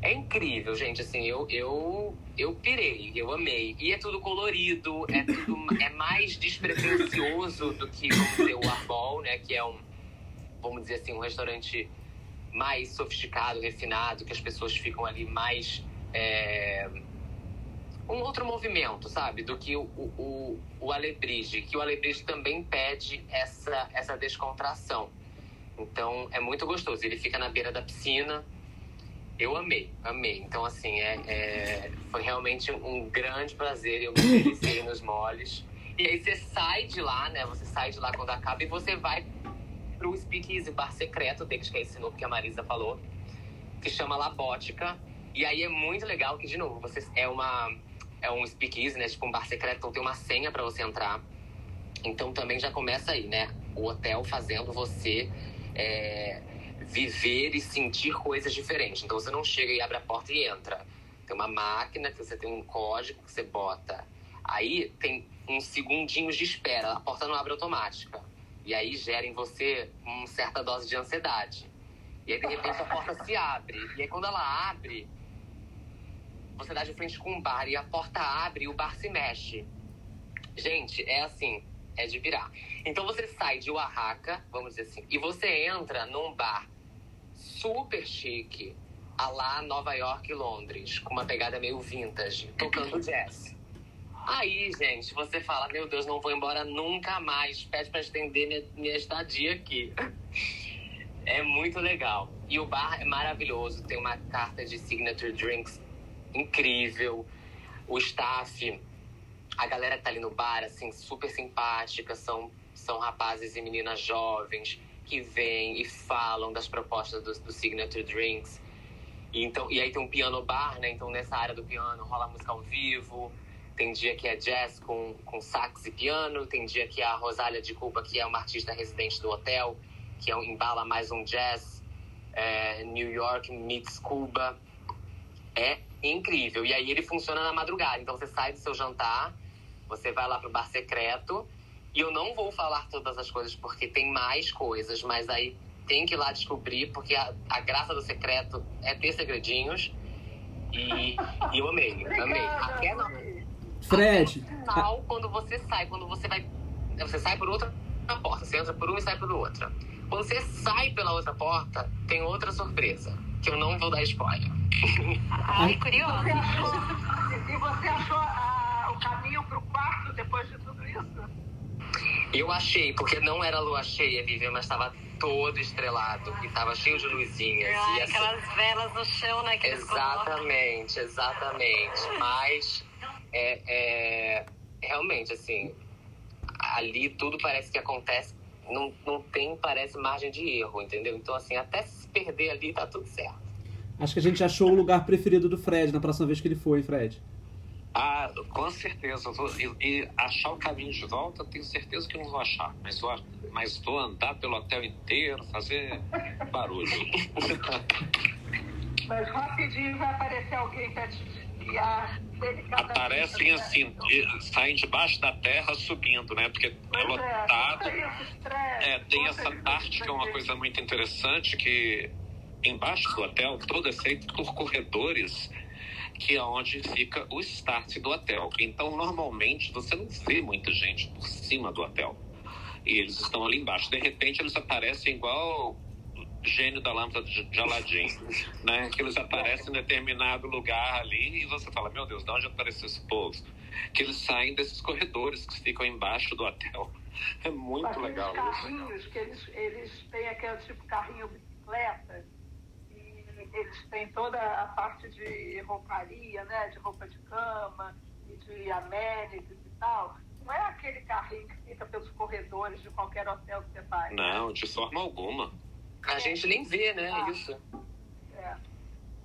É incrível, gente. Assim, eu, eu, eu pirei, eu amei. E é tudo colorido, é tudo é mais despretensioso do que, vamos dizer, o Arbol, né? Que é um, vamos dizer assim, um restaurante mais sofisticado, refinado, que as pessoas ficam ali mais é, um outro movimento, sabe? Do que o, o, o Alebrige, que o Alebrige também pede essa, essa descontração. Então é muito gostoso. Ele fica na beira da piscina. Eu amei, amei. Então, assim, é, é foi realmente um grande prazer. Eu me deliciei nos moles. E aí você sai de lá, né? Você sai de lá quando acaba e você vai pro Speakeasy, bar secreto deles, que é esse novo que a Marisa falou, que chama Labótica. E aí é muito legal que, de novo, você é uma é um speakeasy, né? Tipo um bar secreto, então tem uma senha para você entrar. Então também já começa aí, né? O hotel fazendo você é, viver e sentir coisas diferentes. Então você não chega e abre a porta e entra. Tem uma máquina que você tem um código que você bota. Aí tem uns segundinhos de espera. A porta não abre automática. E aí gera em você uma certa dose de ansiedade. E aí, de repente, a porta se abre. E aí, quando ela abre, você dá de frente com um bar e a porta abre e o bar se mexe. Gente, é assim, é de virar. Então você sai de Oaxaca, vamos dizer assim, e você entra num bar super chique, a lá Nova York e Londres, com uma pegada meio vintage, tocando jazz. Aí, gente, você fala, meu Deus, não vou embora nunca mais. Pede para estender minha, minha estadia aqui. É muito legal. E o bar é maravilhoso. Tem uma carta de signature drinks incrível. O staff, a galera que tá ali no bar, assim, super simpática. São, são rapazes e meninas jovens que vêm e falam das propostas do, do Signature Drinks. E, então, e aí tem um piano bar, né? Então nessa área do piano rola música ao vivo. Tem dia que é jazz com, com sax e piano. Tem dia que é a Rosália de Cuba, que é uma artista residente do hotel, que é um, embala mais um jazz. É, New York meets Cuba. É incrível. E aí ele funciona na madrugada. Então você sai do seu jantar, você vai lá pro bar secreto. E eu não vou falar todas as coisas porque tem mais coisas, mas aí tem que ir lá descobrir, porque a, a graça do secreto é ter segredinhos. E, e eu amei, amei. Até não. Fred. Até no final, quando você sai, quando você vai. Você sai por outra porta, você entra por uma e sai por outra. Quando você sai pela outra porta, tem outra surpresa, que eu não vou dar spoiler. Ai, curioso. Você achou, e você achou ah, o caminho para o quarto depois de tudo isso? Eu achei, porque não era lua cheia, Vivian, mas estava todo estrelado e estava cheio de luzinhas. Ai, e assim, aquelas velas no chão, né? Colocam. Exatamente, exatamente. Mas é, é, realmente, assim, ali tudo parece que acontece, não, não tem, parece, margem de erro, entendeu? Então, assim, até se perder ali, tá tudo certo. Acho que a gente achou o lugar preferido do Fred na próxima vez que ele foi, Fred. Ah, com certeza. E, e achar o caminho de volta, tenho certeza que não vou achar. Mas vou, mas vou andar pelo hotel inteiro, fazer barulho. Mas rapidinho vai aparecer alguém para te desviar delicadamente. Aparecem assim, saem debaixo da terra subindo, né? Porque é Pois lotado. É, tem essa parte que é uma coisa muito interessante, que embaixo do hotel todo é feito por corredores, que é onde fica o start do hotel. Então, normalmente, você não vê muita gente por cima do hotel. E eles estão ali embaixo. De repente, eles aparecem igual gênio da lâmpada de Aladim, né? Que eles aparecem em determinado lugar ali e você fala, meu Deus, de onde apareceu esse povo? Que eles saem desses corredores que ficam embaixo do hotel. É muito legal isso. carrinhos que eles, eles têm aquele tipo carrinho bicicleta e eles têm toda a parte de rouparia, né? De roupa de cama e de amenities e tal. Não é aquele carrinho que fica pelos corredores de qualquer hotel que você vai. né? Não, de forma alguma. A gente nem vê, né? Ah. Isso. É,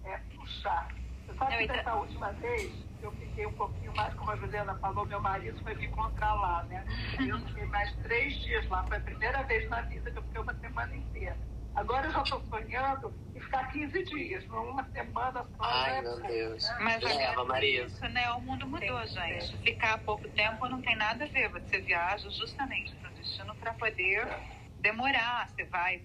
é puxar. Você sabe que dessa última vez eu fiquei um pouquinho mais, como a Juliana falou, meu marido foi me encontrar lá, né? E eu fiquei mais três dias lá. Foi a primeira vez na vida que eu fiquei uma semana inteira. Agora eu já estou sonhando em ficar 15 dias, uma semana só. Ai, né? meu Deus. Mas Leva, é Maria. isso, né? O mundo mudou, gente. Ficar pouco tempo não tem nada a ver. Você viaja justamente para o destino para poder demorar. Você vai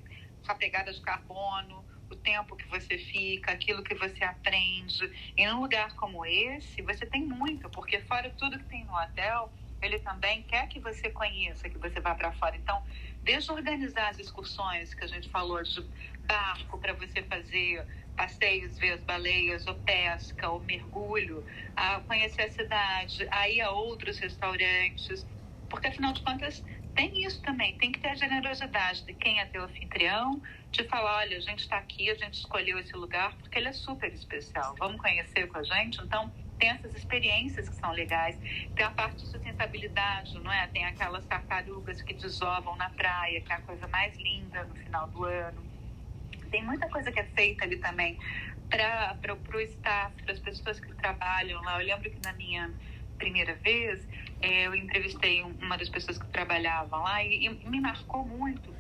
com a pegada de carbono, o tempo que você fica, aquilo que você aprende. E num lugar como esse, você tem muito, porque fora tudo que tem no hotel, ele também quer que você conheça, que você vá para fora. Então, desde organizar as excursões que a gente falou de barco para você fazer passeios, ver as baleias, ou pesca, ou mergulho, a conhecer a cidade, a ir a outros restaurantes, porque afinal de contas tem isso também, tem que ter a generosidade de quem é teu anfitrião, de falar, olha, a gente está aqui, a gente escolheu esse lugar porque ele é super especial, vamos conhecer com a gente? Então, tem essas experiências que são legais, tem a parte de sustentabilidade, não é? Tem aquelas tartarugas que desovam na praia, que é a coisa mais linda no final do ano. Tem muita coisa que é feita ali também para o staff, para as pessoas que trabalham lá. Eu lembro que na minha primeira vez, eu entrevistei uma das pessoas que trabalhavam lá e, e me marcou muito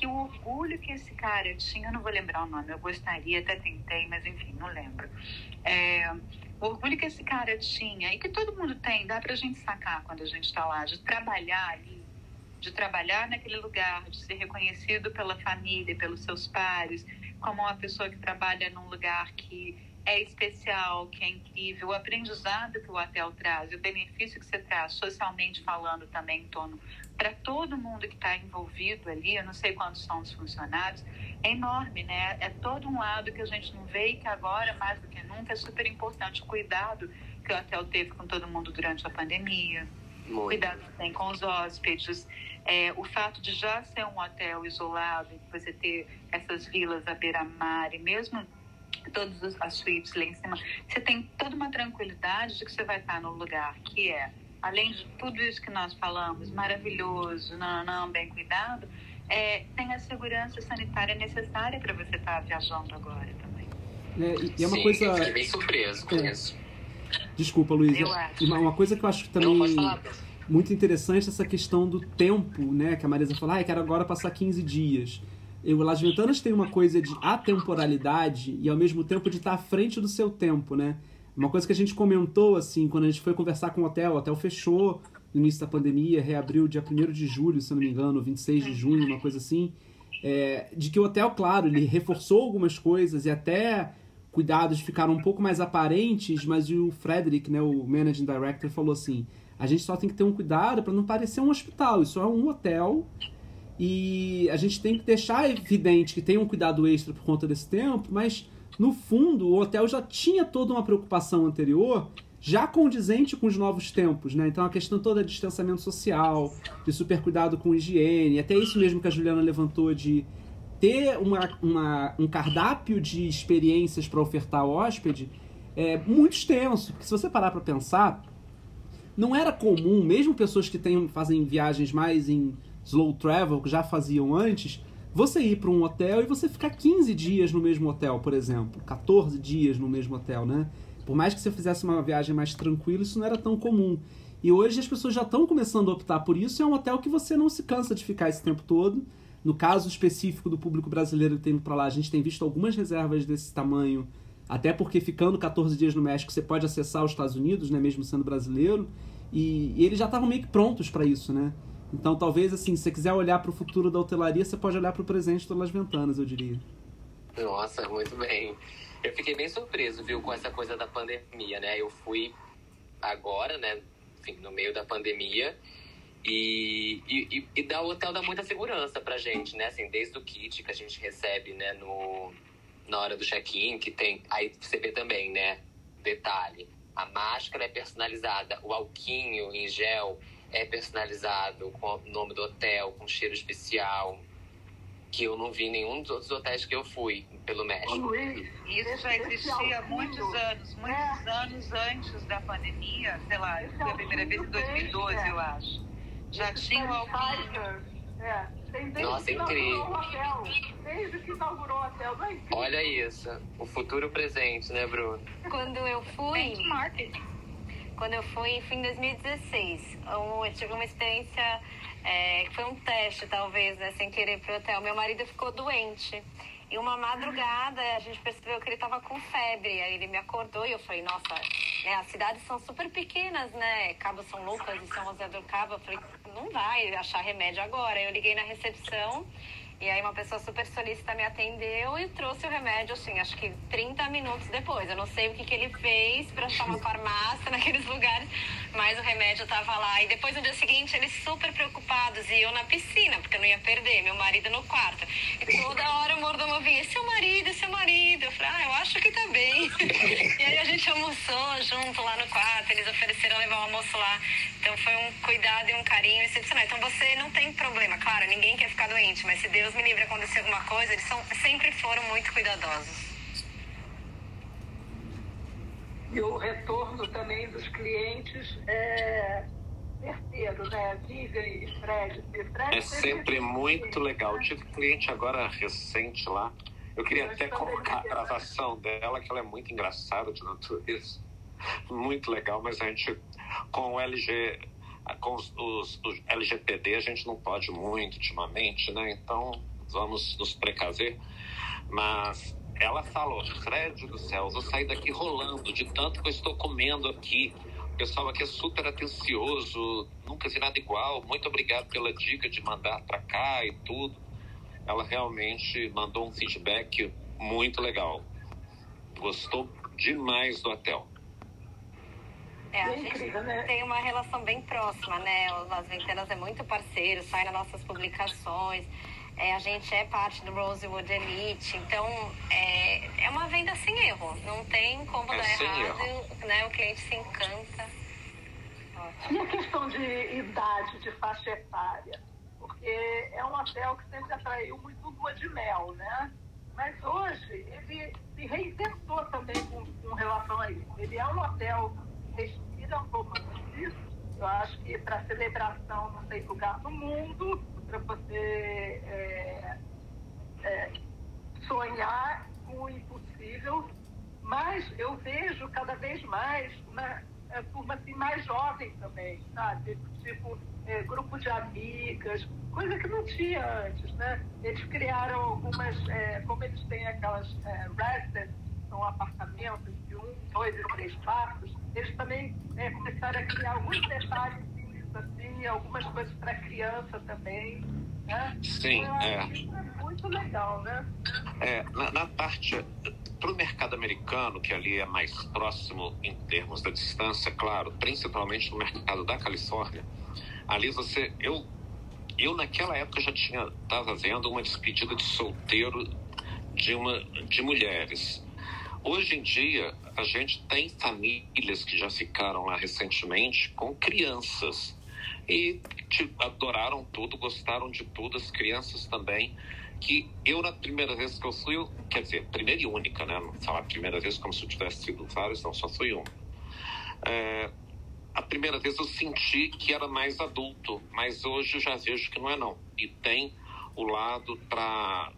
que o orgulho que esse cara tinha, não vou lembrar o nome, eu gostaria, até tentei, mas enfim, não lembro. É, o orgulho que esse cara tinha e que todo mundo tem, dá pra gente sacar quando a gente está lá, de trabalhar ali, de trabalhar naquele lugar, de ser reconhecido pela família, pelos seus pares, como uma pessoa que trabalha num lugar que é especial, que é incrível, o aprendizado que o hotel traz, o benefício que você traz, socialmente falando também em torno para todo mundo que está envolvido ali, eu não sei quantos são os funcionários, é enorme, né? É todo um lado que a gente não vê e que agora, mais do que nunca, é super importante o cuidado que o hotel teve com todo mundo durante a pandemia, Muito. cuidado que tem com os hóspedes, é, o fato de já ser um hotel isolado, você ter essas vilas à beira-mar e mesmo todas as- as suítes lá em cima, você tem toda uma tranquilidade de que você vai estar no lugar que é, além de tudo isso que nós falamos, maravilhoso, não, não, bem cuidado, é, tem a segurança sanitária necessária para você estar viajando agora também. É, e, é uma Sim, coisa. eu fiquei bem surpreso com É. isso. Desculpa, Luiz. Eu acho. Uma, uma coisa que eu acho que também falar. muito interessante é essa questão do tempo, né? Que a Marisa falou, ah, eu quero agora passar 15 dias. O Las Ventanas tem uma coisa de atemporalidade e ao mesmo tempo de estar à frente do seu tempo, né? Uma coisa que a gente comentou, assim, quando a gente foi conversar com o hotel, o hotel fechou no início da pandemia, reabriu dia 1 de julho, se não me engano, 26 de junho, uma coisa assim. É, de que o hotel, claro, ele reforçou algumas coisas e até cuidados ficaram um pouco mais aparentes, mas o Frederick, né, o managing director, falou assim: a gente só tem que ter um cuidado para não parecer um hospital, isso é um hotel e a gente tem que deixar evidente que tem um cuidado extra por conta desse tempo, mas no fundo o hotel já tinha toda uma preocupação anterior, já condizente com os novos tempos, né? Então a questão toda de distanciamento social, de super cuidado com higiene, até isso mesmo que a Juliana levantou de ter uma, uma- um cardápio de experiências para ofertar ao hóspede é muito extenso. Porque se você parar para pensar, não era comum, mesmo pessoas que têm, fazem viagens mais em slow travel, que já faziam antes, você ir para um hotel e você ficar 15 dias no mesmo hotel, por exemplo, 14 dias no mesmo hotel, né? Por mais que você fizesse uma viagem mais tranquila, isso não era tão comum. E hoje as pessoas já estão começando a optar por isso, é um hotel que você não se cansa de ficar esse tempo todo. No caso específico do público brasileiro que tem para lá, a gente tem visto algumas reservas desse tamanho, até porque ficando 14 dias no México, você pode acessar os Estados Unidos, né, mesmo sendo brasileiro, e, e eles já estavam meio que prontos para isso, né? Então, talvez, assim, se você quiser olhar para o futuro da hotelaria, você pode olhar para o presente do Las Ventanas, eu diria. Nossa, muito bem. Eu fiquei bem surpreso, viu, com essa coisa da pandemia, né? Eu fui agora, né, enfim, no meio da pandemia, e, e, e, dá, o hotel dá muita segurança pra gente, né? Assim, desde o kit que a gente recebe, né, no, na hora do check-in, que tem. Aí você vê também, né? Detalhe: a máscara é personalizada, o alquinho em gel é personalizado com o nome do hotel, com cheiro especial, que eu não vi em nenhum dos outros hotéis que eu fui pelo Ô, México. Luiz, Isso já esse existia há muitos anos, muitos anos antes da pandemia, sei lá, eu fui a primeira vez em 2012, eu acho. Já tinha o alquinho. sanitizers, É, Tem desde Nossa, que incrível. inaugurou o hotel. Desde que inaugurou o hotel. Não é incrível? Olha isso, o futuro presente, né, Bruno? Quando eu fui. Quando eu fui, fui em 2016. Eu eu tive uma experiência é, que foi um teste, talvez, né, sem querer pro hotel. Meu marido ficou doente. E uma madrugada a gente percebeu que ele estava com febre. Aí ele me acordou e eu falei, nossa, né, as cidades são super pequenas, né? Cabo São Lucas e São José do Cabo. Eu falei, não vai achar remédio agora. Eu liguei na recepção. E aí uma pessoa super solícita me atendeu e trouxe o remédio, assim, acho que 30 minutos depois. Eu não sei o que, que ele fez para achar uma farmácia naqueles lugares, mas o remédio tava lá. E depois no dia seguinte eles super preocupados e eu na piscina, porque eu não ia perder, meu marido no quarto. E toda hora o mordomo vinha, seu marido, seu marido? Eu falei, ah, eu acho que tá bem. e aí a gente almoçou junto lá no quarto, eles ofereceram levar o almoço lá. Então foi um cuidado e um carinho excepcional. Então você não tem problema, claro, ninguém quer ficar doente, mas se Deus me livre acontecer alguma coisa, eles são, sempre foram muito cuidadosos. E o retorno também dos clientes é certeiro, né? Vivian e Fred. E Fred É sempre muito legal. Tive cliente agora recente lá. Eu queria até colocar a gravação dela, que ela é muito engraçada de natureza. Muito legal, mas a gente, com o LG, com os, os, os LGPD, a gente não pode muito ultimamente, né? Então vamos nos precaver. Mas ela falou, Fred do céu, vou sair daqui rolando de tanto que eu estou comendo aqui. O pessoal aqui é super atencioso, nunca vi nada igual. Muito obrigado pela dica de mandar para cá e tudo. Ela realmente mandou um feedback muito legal. Gostou demais do hotel. É, a gente incrível, né? tem uma relação bem próxima, né? O Las Ventenas é muito parceiro, sai nas nossas publicações. É, a gente é parte do Rosewood Elite, então é, é uma venda sem erro. Não tem como É dar errado, né? O cliente se encanta. E a questão de idade, de faixa etária? Porque é um hotel que sempre atraiu muito lua de mel, né? Mas hoje ele se reinventou também com, com relação a isso. Ele é um hotel respira um romance. Eu acho que para celebração não tem lugar no mundo, para você é, é, sonhar com o impossível. Mas eu vejo cada vez mais uma é, turma assim, mais jovem também, sabe? Tipo, é, grupo de amigas, coisa que não tinha antes, né? Eles criaram algumas, é, como eles têm aquelas é, são apartamentos de um, dois e três quartos, eles também é, começaram a criar alguns detalhes assim, algumas coisas para criança também, né? Sim, acho é. é muito legal, né? É, na, na parte para o mercado americano, que ali é mais próximo em termos da distância, claro, principalmente no mercado da Califórnia, ali você, eu, eu naquela época já tinha estava vendo uma despedida de solteiro de uma de mulheres. Hoje em dia a gente tem famílias que já ficaram lá recentemente com crianças e te, adoraram tudo, gostaram de tudo, as crianças também que eu, na primeira vez que eu fui, quer dizer, primeira e única, né? Não falar primeira vez como se eu tivesse sido vários, não, só fui uma. É, a primeira vez eu senti que era mais adulto, mas hoje eu já vejo que não é não. E tem o lado para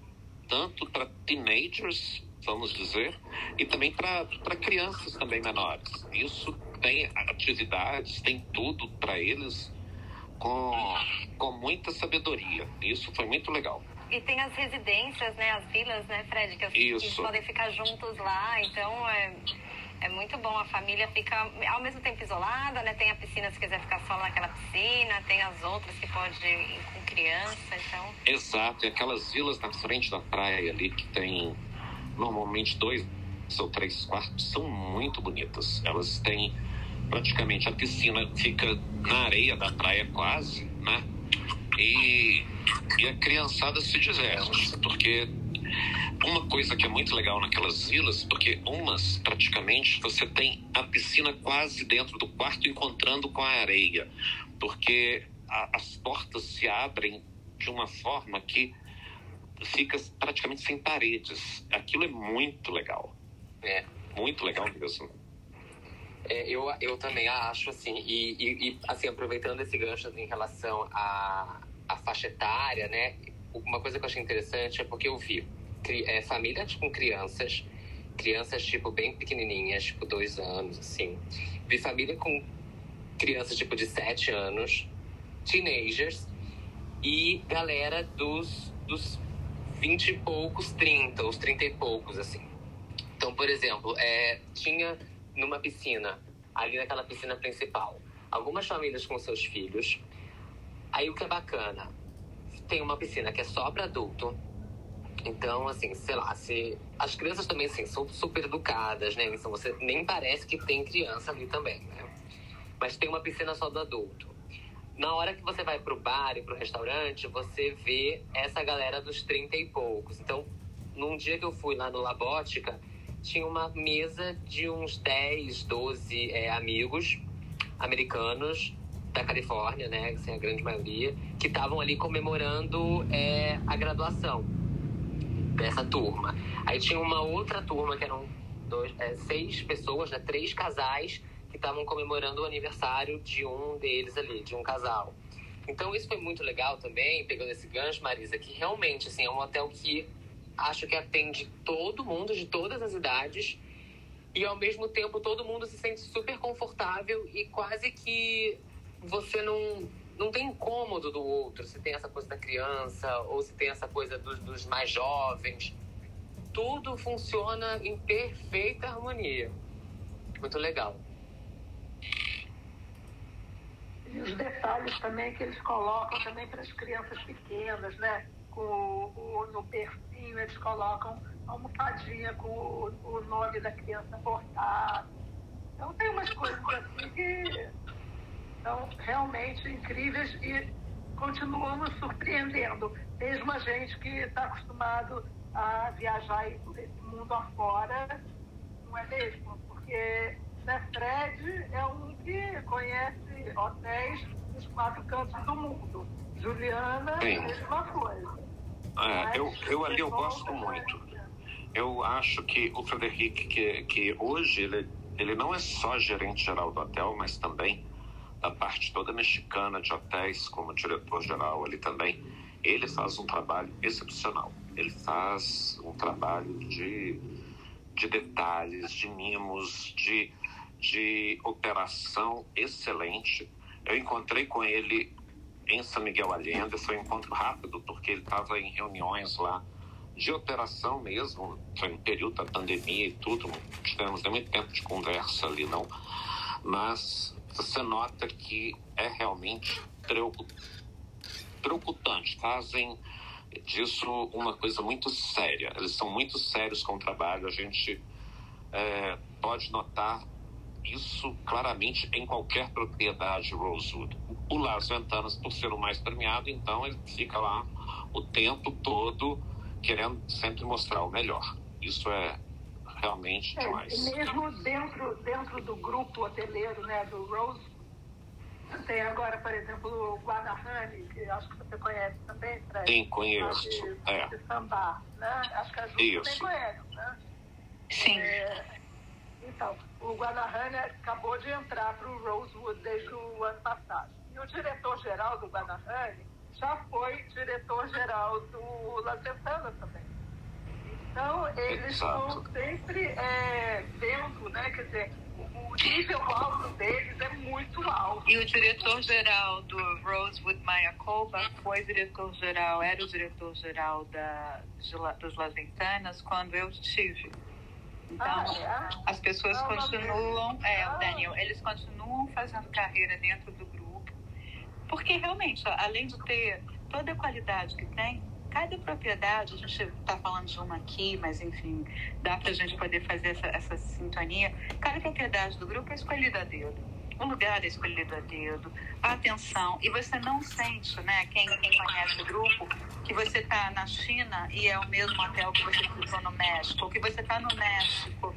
tanto para teenagers, vamos dizer, e também para crianças também menores. Isso tem atividades, tem tudo para eles com, com muita sabedoria. Isso foi muito legal. E tem as residências, né? As vilas, né, Fred? Que, as- que podem ficar juntos lá. Então é, é muito bom. A família fica ao mesmo tempo isolada, né? Tem a piscina se quiser ficar só naquela piscina, tem as outras que pode ir com criança. Então, Exato, e aquelas vilas na frente da praia ali que tem normalmente dois ou três quartos são muito bonitas. Elas têm praticamente a piscina fica na areia da praia quase, né? E, e a criançada se diverte, porque uma coisa que é muito legal naquelas vilas, porque umas praticamente você tem a piscina quase dentro do quarto encontrando com a areia, porque a- as portas se abrem de uma forma que fica praticamente sem paredes. Aquilo é muito legal, É. muito legal mesmo. É, eu, eu também acho, assim, e, e, e, assim, aproveitando esse gancho em relação a, a faixa etária, né? Uma coisa que eu achei interessante é porque eu vi é, famílias com crianças, crianças, tipo, bem pequenininhas, tipo, dois anos, assim. Vi família com crianças, tipo, de sete anos, teenagers e galera dos, dos 20 e poucos, 30, os 30 e poucos, assim. Então, por exemplo, é, tinha numa piscina, ali naquela piscina principal, algumas famílias com seus filhos. Aí o que é bacana, tem uma piscina que é só para adulto. Então, assim, sei lá, se as crianças também assim, são super educadas, né? Então você nem parece que tem criança ali também, né? Mas tem uma piscina só do adulto. Na hora que você vai pro bar e pro restaurante, você vê essa galera dos 30 e poucos. Então, num dia que eu fui lá no Labótica, tinha uma mesa de uns 10, 12 é, amigos americanos da Califórnia, né, assim, a grande maioria, que estavam ali comemorando é, a graduação dessa turma. Aí tinha uma outra turma que eram dois, é, seis pessoas, né, três casais que estavam comemorando o aniversário de um deles ali, de um casal. Então isso foi muito legal também, pegando esse gancho, Marisa, que realmente assim, é um hotel que acho que atende todo mundo, de todas as idades, e ao mesmo tempo todo mundo se sente super confortável e quase que você não, não tem incômodo do outro, se tem essa coisa da criança ou se tem essa coisa dos, dos mais jovens. Tudo funciona em perfeita harmonia. Muito legal. E os detalhes também que eles colocam também para as crianças pequenas, né? Com o, no bercinho eles colocam almofadinha com o, o nome da criança bordado. Então tem umas coisas assim que são realmente incríveis e continuam nos surpreendendo. Mesmo a gente que está acostumado a viajar esse mundo afora, não é mesmo? Porque né, Fred é um que conhece hotéis dos quatro cantos do mundo. Juliana, Sim. mesma coisa. É, eu, eu ali eu gosto muito. Eu acho que o Frederic, que, que hoje ele, ele não é só gerente geral do hotel, mas também da parte toda mexicana de hotéis, como diretor-geral ali também, ele faz um trabalho excepcional. Ele faz um trabalho de, de detalhes, de mimos, de, de operação excelente. Eu encontrei com ele em São Miguel Allende, foi um encontro rápido, porque ele estava em reuniões lá de operação mesmo, foi no período da pandemia e tudo, não tivemos nem muito tempo de conversa ali, não. Mas você nota que é realmente preocupante. Fazem disso uma coisa muito séria. Eles são muito sérios com o trabalho. A gente é, pode notar isso claramente em qualquer propriedade Rosewood. O Las Ventanas, por ser o mais premiado, então ele fica lá o tempo todo querendo sempre mostrar o melhor. Isso é realmente é, demais. Mesmo dentro, dentro do grupo hoteleiro, né, do Rose, tem agora, por exemplo, o Guanahani, que acho que você conhece também, Fred. Sim, conheço. De, é. de Sambar, né? Acho que a Ju também conhece, né? Sim. É, então, o Guanahani acabou de entrar para o Rosewood desde o ano passado. E o diretor-geral do Guanahani já foi diretor-geral do Ventanas também. Então, eles estão sempre é, vendo, né? Quer dizer, o nível alto deles é muito alto. E o diretor-geral do Rosewood Mayacoba foi diretor-geral, era o diretor-geral da, dos Las Ventanas quando eu estive. Então, ah, é? as pessoas ah, continuam, é, ah. Daniel, eles continuam fazendo carreira dentro do grupo, porque realmente, além de ter toda a qualidade que tem, cada propriedade, a gente está falando de uma aqui, mas enfim, dá para a gente poder fazer essa, essa sintonia. Cada propriedade do grupo é escolhida a dedo. O lugar é escolhido a dedo, a atenção. E você não sente, né, quem, quem conhece o grupo, que você está na China e é o mesmo hotel que você ficou no México, ou que você está no México,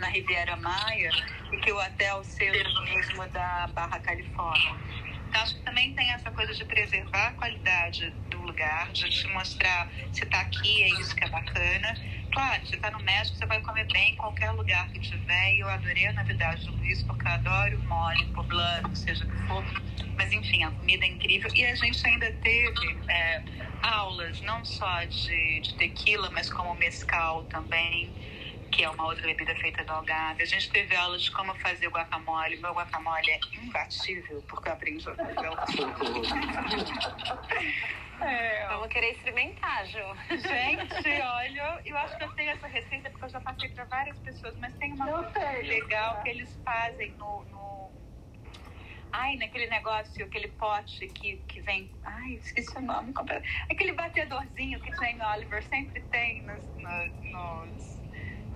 na Riviera Maia, e que o hotel seja o mesmo da Barra Califórnia. Então, acho que também tem essa coisa de preservar a qualidade do lugar, de te mostrar se está aqui, é isso que é bacana. Claro, você está no México, você vai comer bem em qualquer lugar que tiver. E eu adorei a novidade do Luiz, porque eu adoro mole, poblano, seja o que for. Mas, enfim, a comida é incrível. E a gente ainda teve é, aulas, não só de, de tequila, mas como mescal também que é uma outra bebida feita do algarve. A gente teve aulas de como fazer guacamole. Meu guacamole é imbatível, porque eu aprendi a fazer é. Vamos querer experimentar, Ju. Gente, olha, eu acho que eu tenho essa receita porque eu já passei para várias pessoas, mas tem uma eu coisa sei. legal que eles fazem no, no... Ai, naquele negócio, aquele pote que, que vem. Ai, esqueci o nome. Aquele batedorzinho que tem no Oliver, sempre tem nos, nos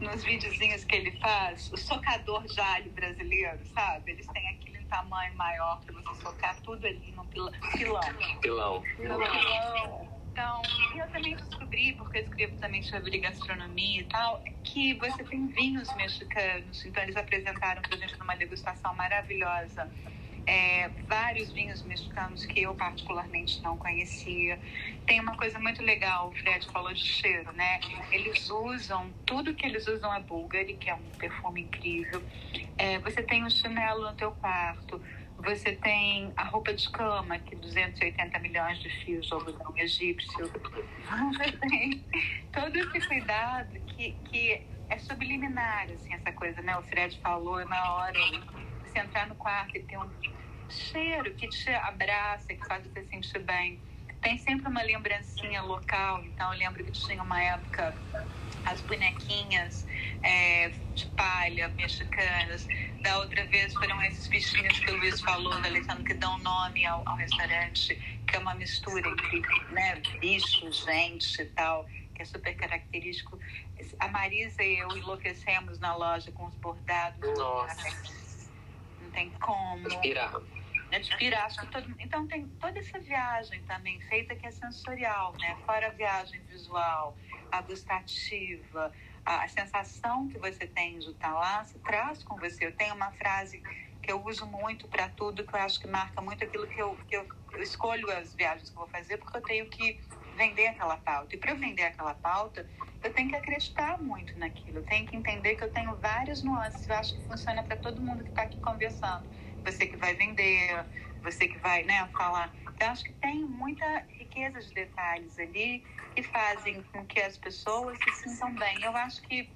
nos videozinhos que ele faz, o socador de alho brasileiro, sabe? Eles têm aquele tamanho maior para você socar tudo ali no pilão. Pilão. Pilão. Então, eu também descobri, porque eu escrevo também sobre gastronomia e tal, que você tem vinhos mexicanos. Então, eles apresentaram para gente numa degustação maravilhosa é, vários vinhos mexicanos que eu particularmente não conhecia. Tem uma coisa muito legal, o Fred falou de cheiro, né? Eles usam, tudo que eles usam é Bulgari, que é um perfume incrível. É, você tem um chinelo no teu quarto, você tem a roupa de cama, que 280 milhões de fios de algodão egípcio. Você tem todo esse cuidado que, que é subliminar, assim, essa coisa, né? O Fred falou na hora você entrar no quarto e ter um cheiro que te abraça, que faz você sentir bem. Tem sempre uma lembrancinha local, então eu lembro que tinha uma época as bonequinhas é, de palha mexicanas. Da outra vez foram esses bichinhos que o Luiz falou, da Alessandro, que dão nome ao, ao, restaurante, que é uma mistura entre né, bicho, gente e tal, que é super característico. A Marisa e eu enlouquecemos na loja com os bordados. Nossa tem como. Inspirar. Né, inspirar. Todo... Então tem toda essa viagem também feita que é sensorial, né? Fora a viagem visual, a gustativa, a, a sensação que você tem de estar lá, se traz com você. Eu tenho uma frase que eu uso muito para tudo, que eu acho que marca muito aquilo que eu, que eu, eu escolho as viagens que eu vou fazer, porque eu tenho que vender aquela pauta. E para eu vender aquela pauta, eu tenho que acreditar muito naquilo. Eu tenho que entender que eu tenho várias nuances. Eu acho que funciona para todo mundo que está aqui conversando. Você que vai vender, você que vai né, falar. Então, acho que tem muita riqueza de detalhes ali que fazem com que as pessoas se sintam bem. Eu acho que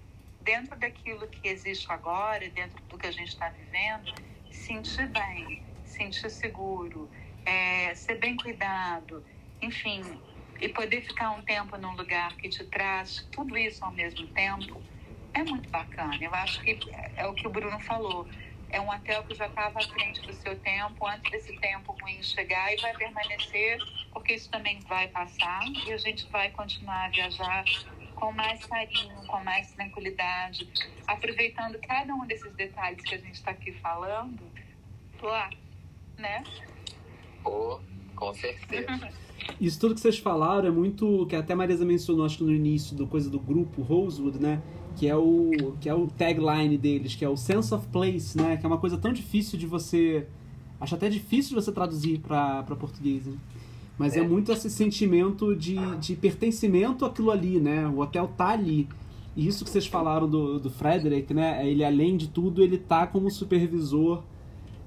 dentro daquilo que existe agora, dentro do que a gente está vivendo, sentir bem, sentir seguro, é, ser bem cuidado, enfim, e poder ficar um tempo num lugar que te traz tudo isso ao mesmo tempo é muito bacana. Eu acho que é o que o Bruno falou. É um hotel que já estava à frente do seu tempo, antes desse tempo ruim chegar e vai permanecer, porque isso também vai passar e a gente vai continuar a viajar com mais carinho, com mais tranquilidade, aproveitando cada um desses detalhes que a gente está aqui falando lá, né? Oh, com certeza. Isso tudo que vocês falaram é muito. que até a Marisa mencionou, acho que no início, do coisa do grupo Rosewood, né? Que é, o, que é o tagline deles, que é o sense of place, né? Que é uma coisa tão difícil de você. Acho até difícil de você traduzir para português, né? Mas é. é. muito esse sentimento de, de pertencimento àquilo ali, né? O hotel tá ali. E isso que vocês falaram do, do Frederick, né? Ele, além de tudo, ele tá como supervisor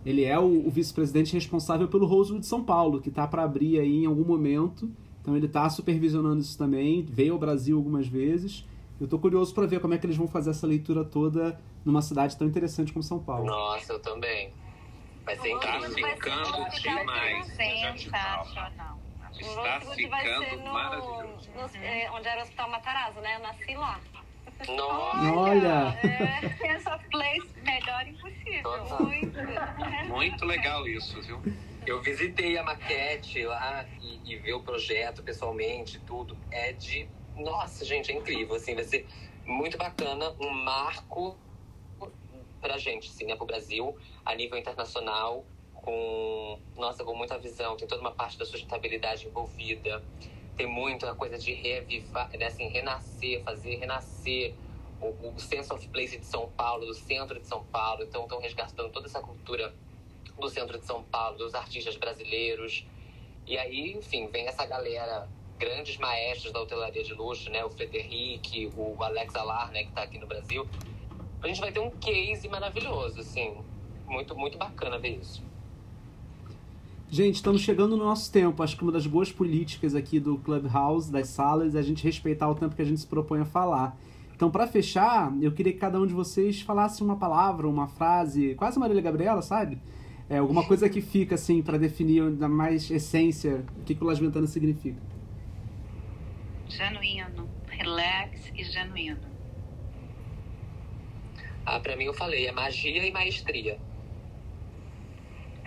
ele é o, o vice-presidente responsável pelo Rosewood São Paulo, que está para abrir aí em algum momento. Então ele está supervisionando isso também. Veio ao Brasil algumas vezes. Eu estou curioso para ver como é que eles vão fazer essa leitura toda numa cidade tão interessante como São Paulo. Nossa, eu também. Vai ser Está ficando demais. Sensacional. Está ficando maravilhoso. No, é, onde era o Hospital Matarazzo, né? Eu nasci lá. Nossa. Olha! É, sense of place, melhor impossível. Muito. Muito legal isso, viu? Eu visitei a maquete lá e, e ver o projeto pessoalmente, tudo. É de. Nossa, gente, é incrível. Assim, vai ser muito bacana, um marco pra gente, assim, né, pro Brasil, a nível internacional, com, nossa, com muita visão, tem toda uma parte da sustentabilidade envolvida tem muito a coisa de reavivar, né, assim, renascer, fazer renascer o, o sense of place de São Paulo, do centro de São Paulo. Então, estão resgatando toda essa cultura do centro de São Paulo, dos artistas brasileiros. E aí, enfim, vem essa galera grandes maestros da hotelaria de luxo, né? O Frederic, o Alex Alar, né? Que está aqui no Brasil. A gente vai ter um case maravilhoso, assim. Muito, muito bacana ver isso. Gente, estamos chegando no nosso tempo. Acho que uma das boas políticas aqui do Clubhouse, das salas, é a gente respeitar o tempo que a gente se propõe a falar. Então, para fechar, eu queria que cada um de vocês falasse uma palavra, uma frase, quase Marília Gabriela, sabe? É, alguma coisa que fica, assim, para definir da mais essência o que, que o Las Ventanas significa. Genuíno. Relax e genuíno. Ah, pra mim eu falei, é magia e maestria.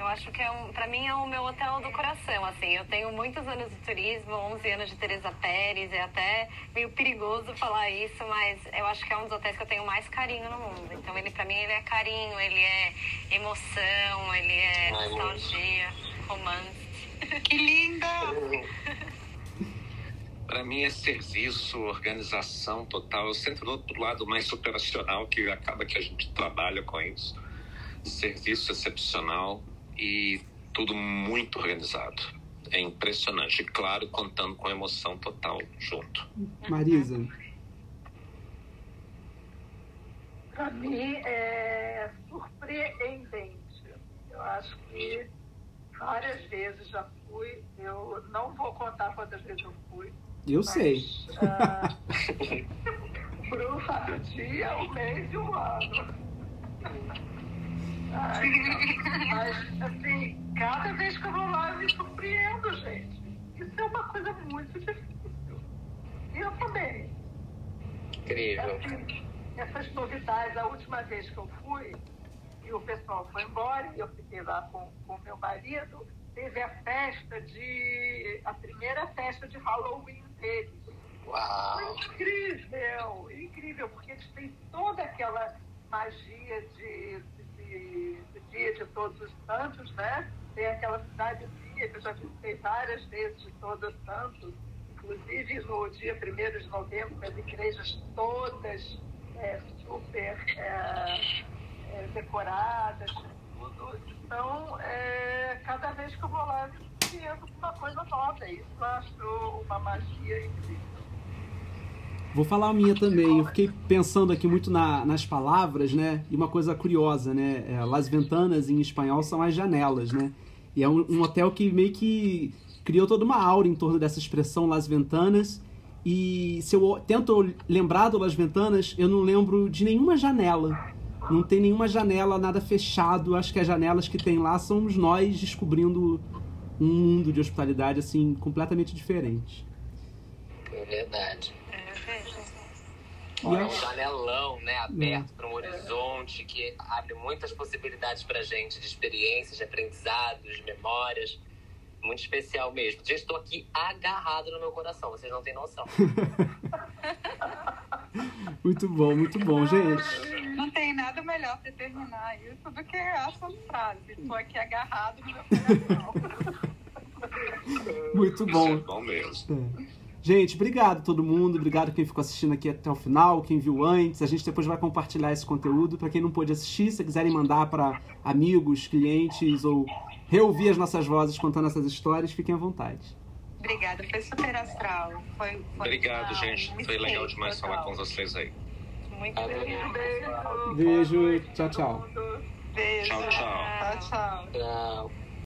Eu acho que é um, para mim é o meu hotel do coração, assim. Eu tenho muitos anos de turismo, 11 anos de Teresa Pérez, é até meio perigoso falar isso, mas eu acho que é um dos hotéis que eu tenho mais carinho no mundo. Então ele para mim ele é carinho, ele é emoção, ele é Ai, nostalgia, romance. Que linda! Para mim é serviço, organização total. Eu sempre do outro lado mais operacional, que acaba que a gente trabalha com isso. Serviço excepcional e tudo muito organizado. É impressionante. E claro, contando com emoção total junto. Marisa. Para mim é surpreendente. Eu acho que várias vezes já fui. Eu não vou contar quantas vezes eu fui. Eu mas, sei. ah, Pro Fábio dia, um mês e um ano. Mas, assim, cada vez que eu vou lá, eu me surpreendo, gente. Isso é uma coisa muito difícil. E eu também. Incrível. Assim, essas novidades, a última vez que eu fui, e o pessoal foi embora, e eu fiquei lá com o meu marido, teve a festa de. a primeira festa de Halloween deles. Uau. Foi incrível, incrível, porque eles têm toda aquela magia de, de, dia de todos os santos, né? Tem aquela cidadezinha que eu já visitei várias vezes de todos os santos, inclusive no dia 1 de novembro, com as igrejas todas é, super é, é, decoradas, tudo. Então, é, cada vez que eu vou lá, eu com uma coisa nova. Isso eu acho uma magia incrível. Vou falar a minha também. Eu fiquei pensando aqui muito na- nas palavras, né? E uma coisa curiosa, né? É, Las Ventanas em espanhol são as janelas, né? E é um, um hotel que meio que criou toda uma aura em torno dessa expressão Las Ventanas. E se eu tento lembrar do Las Ventanas, eu não lembro de nenhuma janela. Não tem nenhuma janela, nada fechado. Acho que as janelas que tem lá somos nós descobrindo um mundo de hospitalidade assim completamente diferente. É verdade. E É um janelão, né, aberto para um horizonte que abre muitas possibilidades para gente de experiências, de aprendizados, de memórias. Muito especial mesmo. Já estou aqui agarrado no meu coração, vocês não têm noção. Muito bom, muito bom, gente. Não tem nada melhor para terminar isso do que essa frase. Estou aqui agarrado no meu coração. Muito Isso é bom. bom mesmo. É. Gente, obrigado a todo mundo, obrigado quem ficou assistindo aqui até o final, quem viu antes. A gente depois vai compartilhar esse conteúdo para quem não pôde assistir, se quiserem mandar para amigos, clientes ou reouvir as nossas vozes contando essas histórias, fiquem à vontade. Obrigada, foi super astral. Foi, foi Obrigado, gente. Foi legal demais falar total. com vocês aí. Muito Amém. obrigada. Beijo, Beijo, noite, tchau, todo tchau. mundo. Beijo. Tchau, tchau.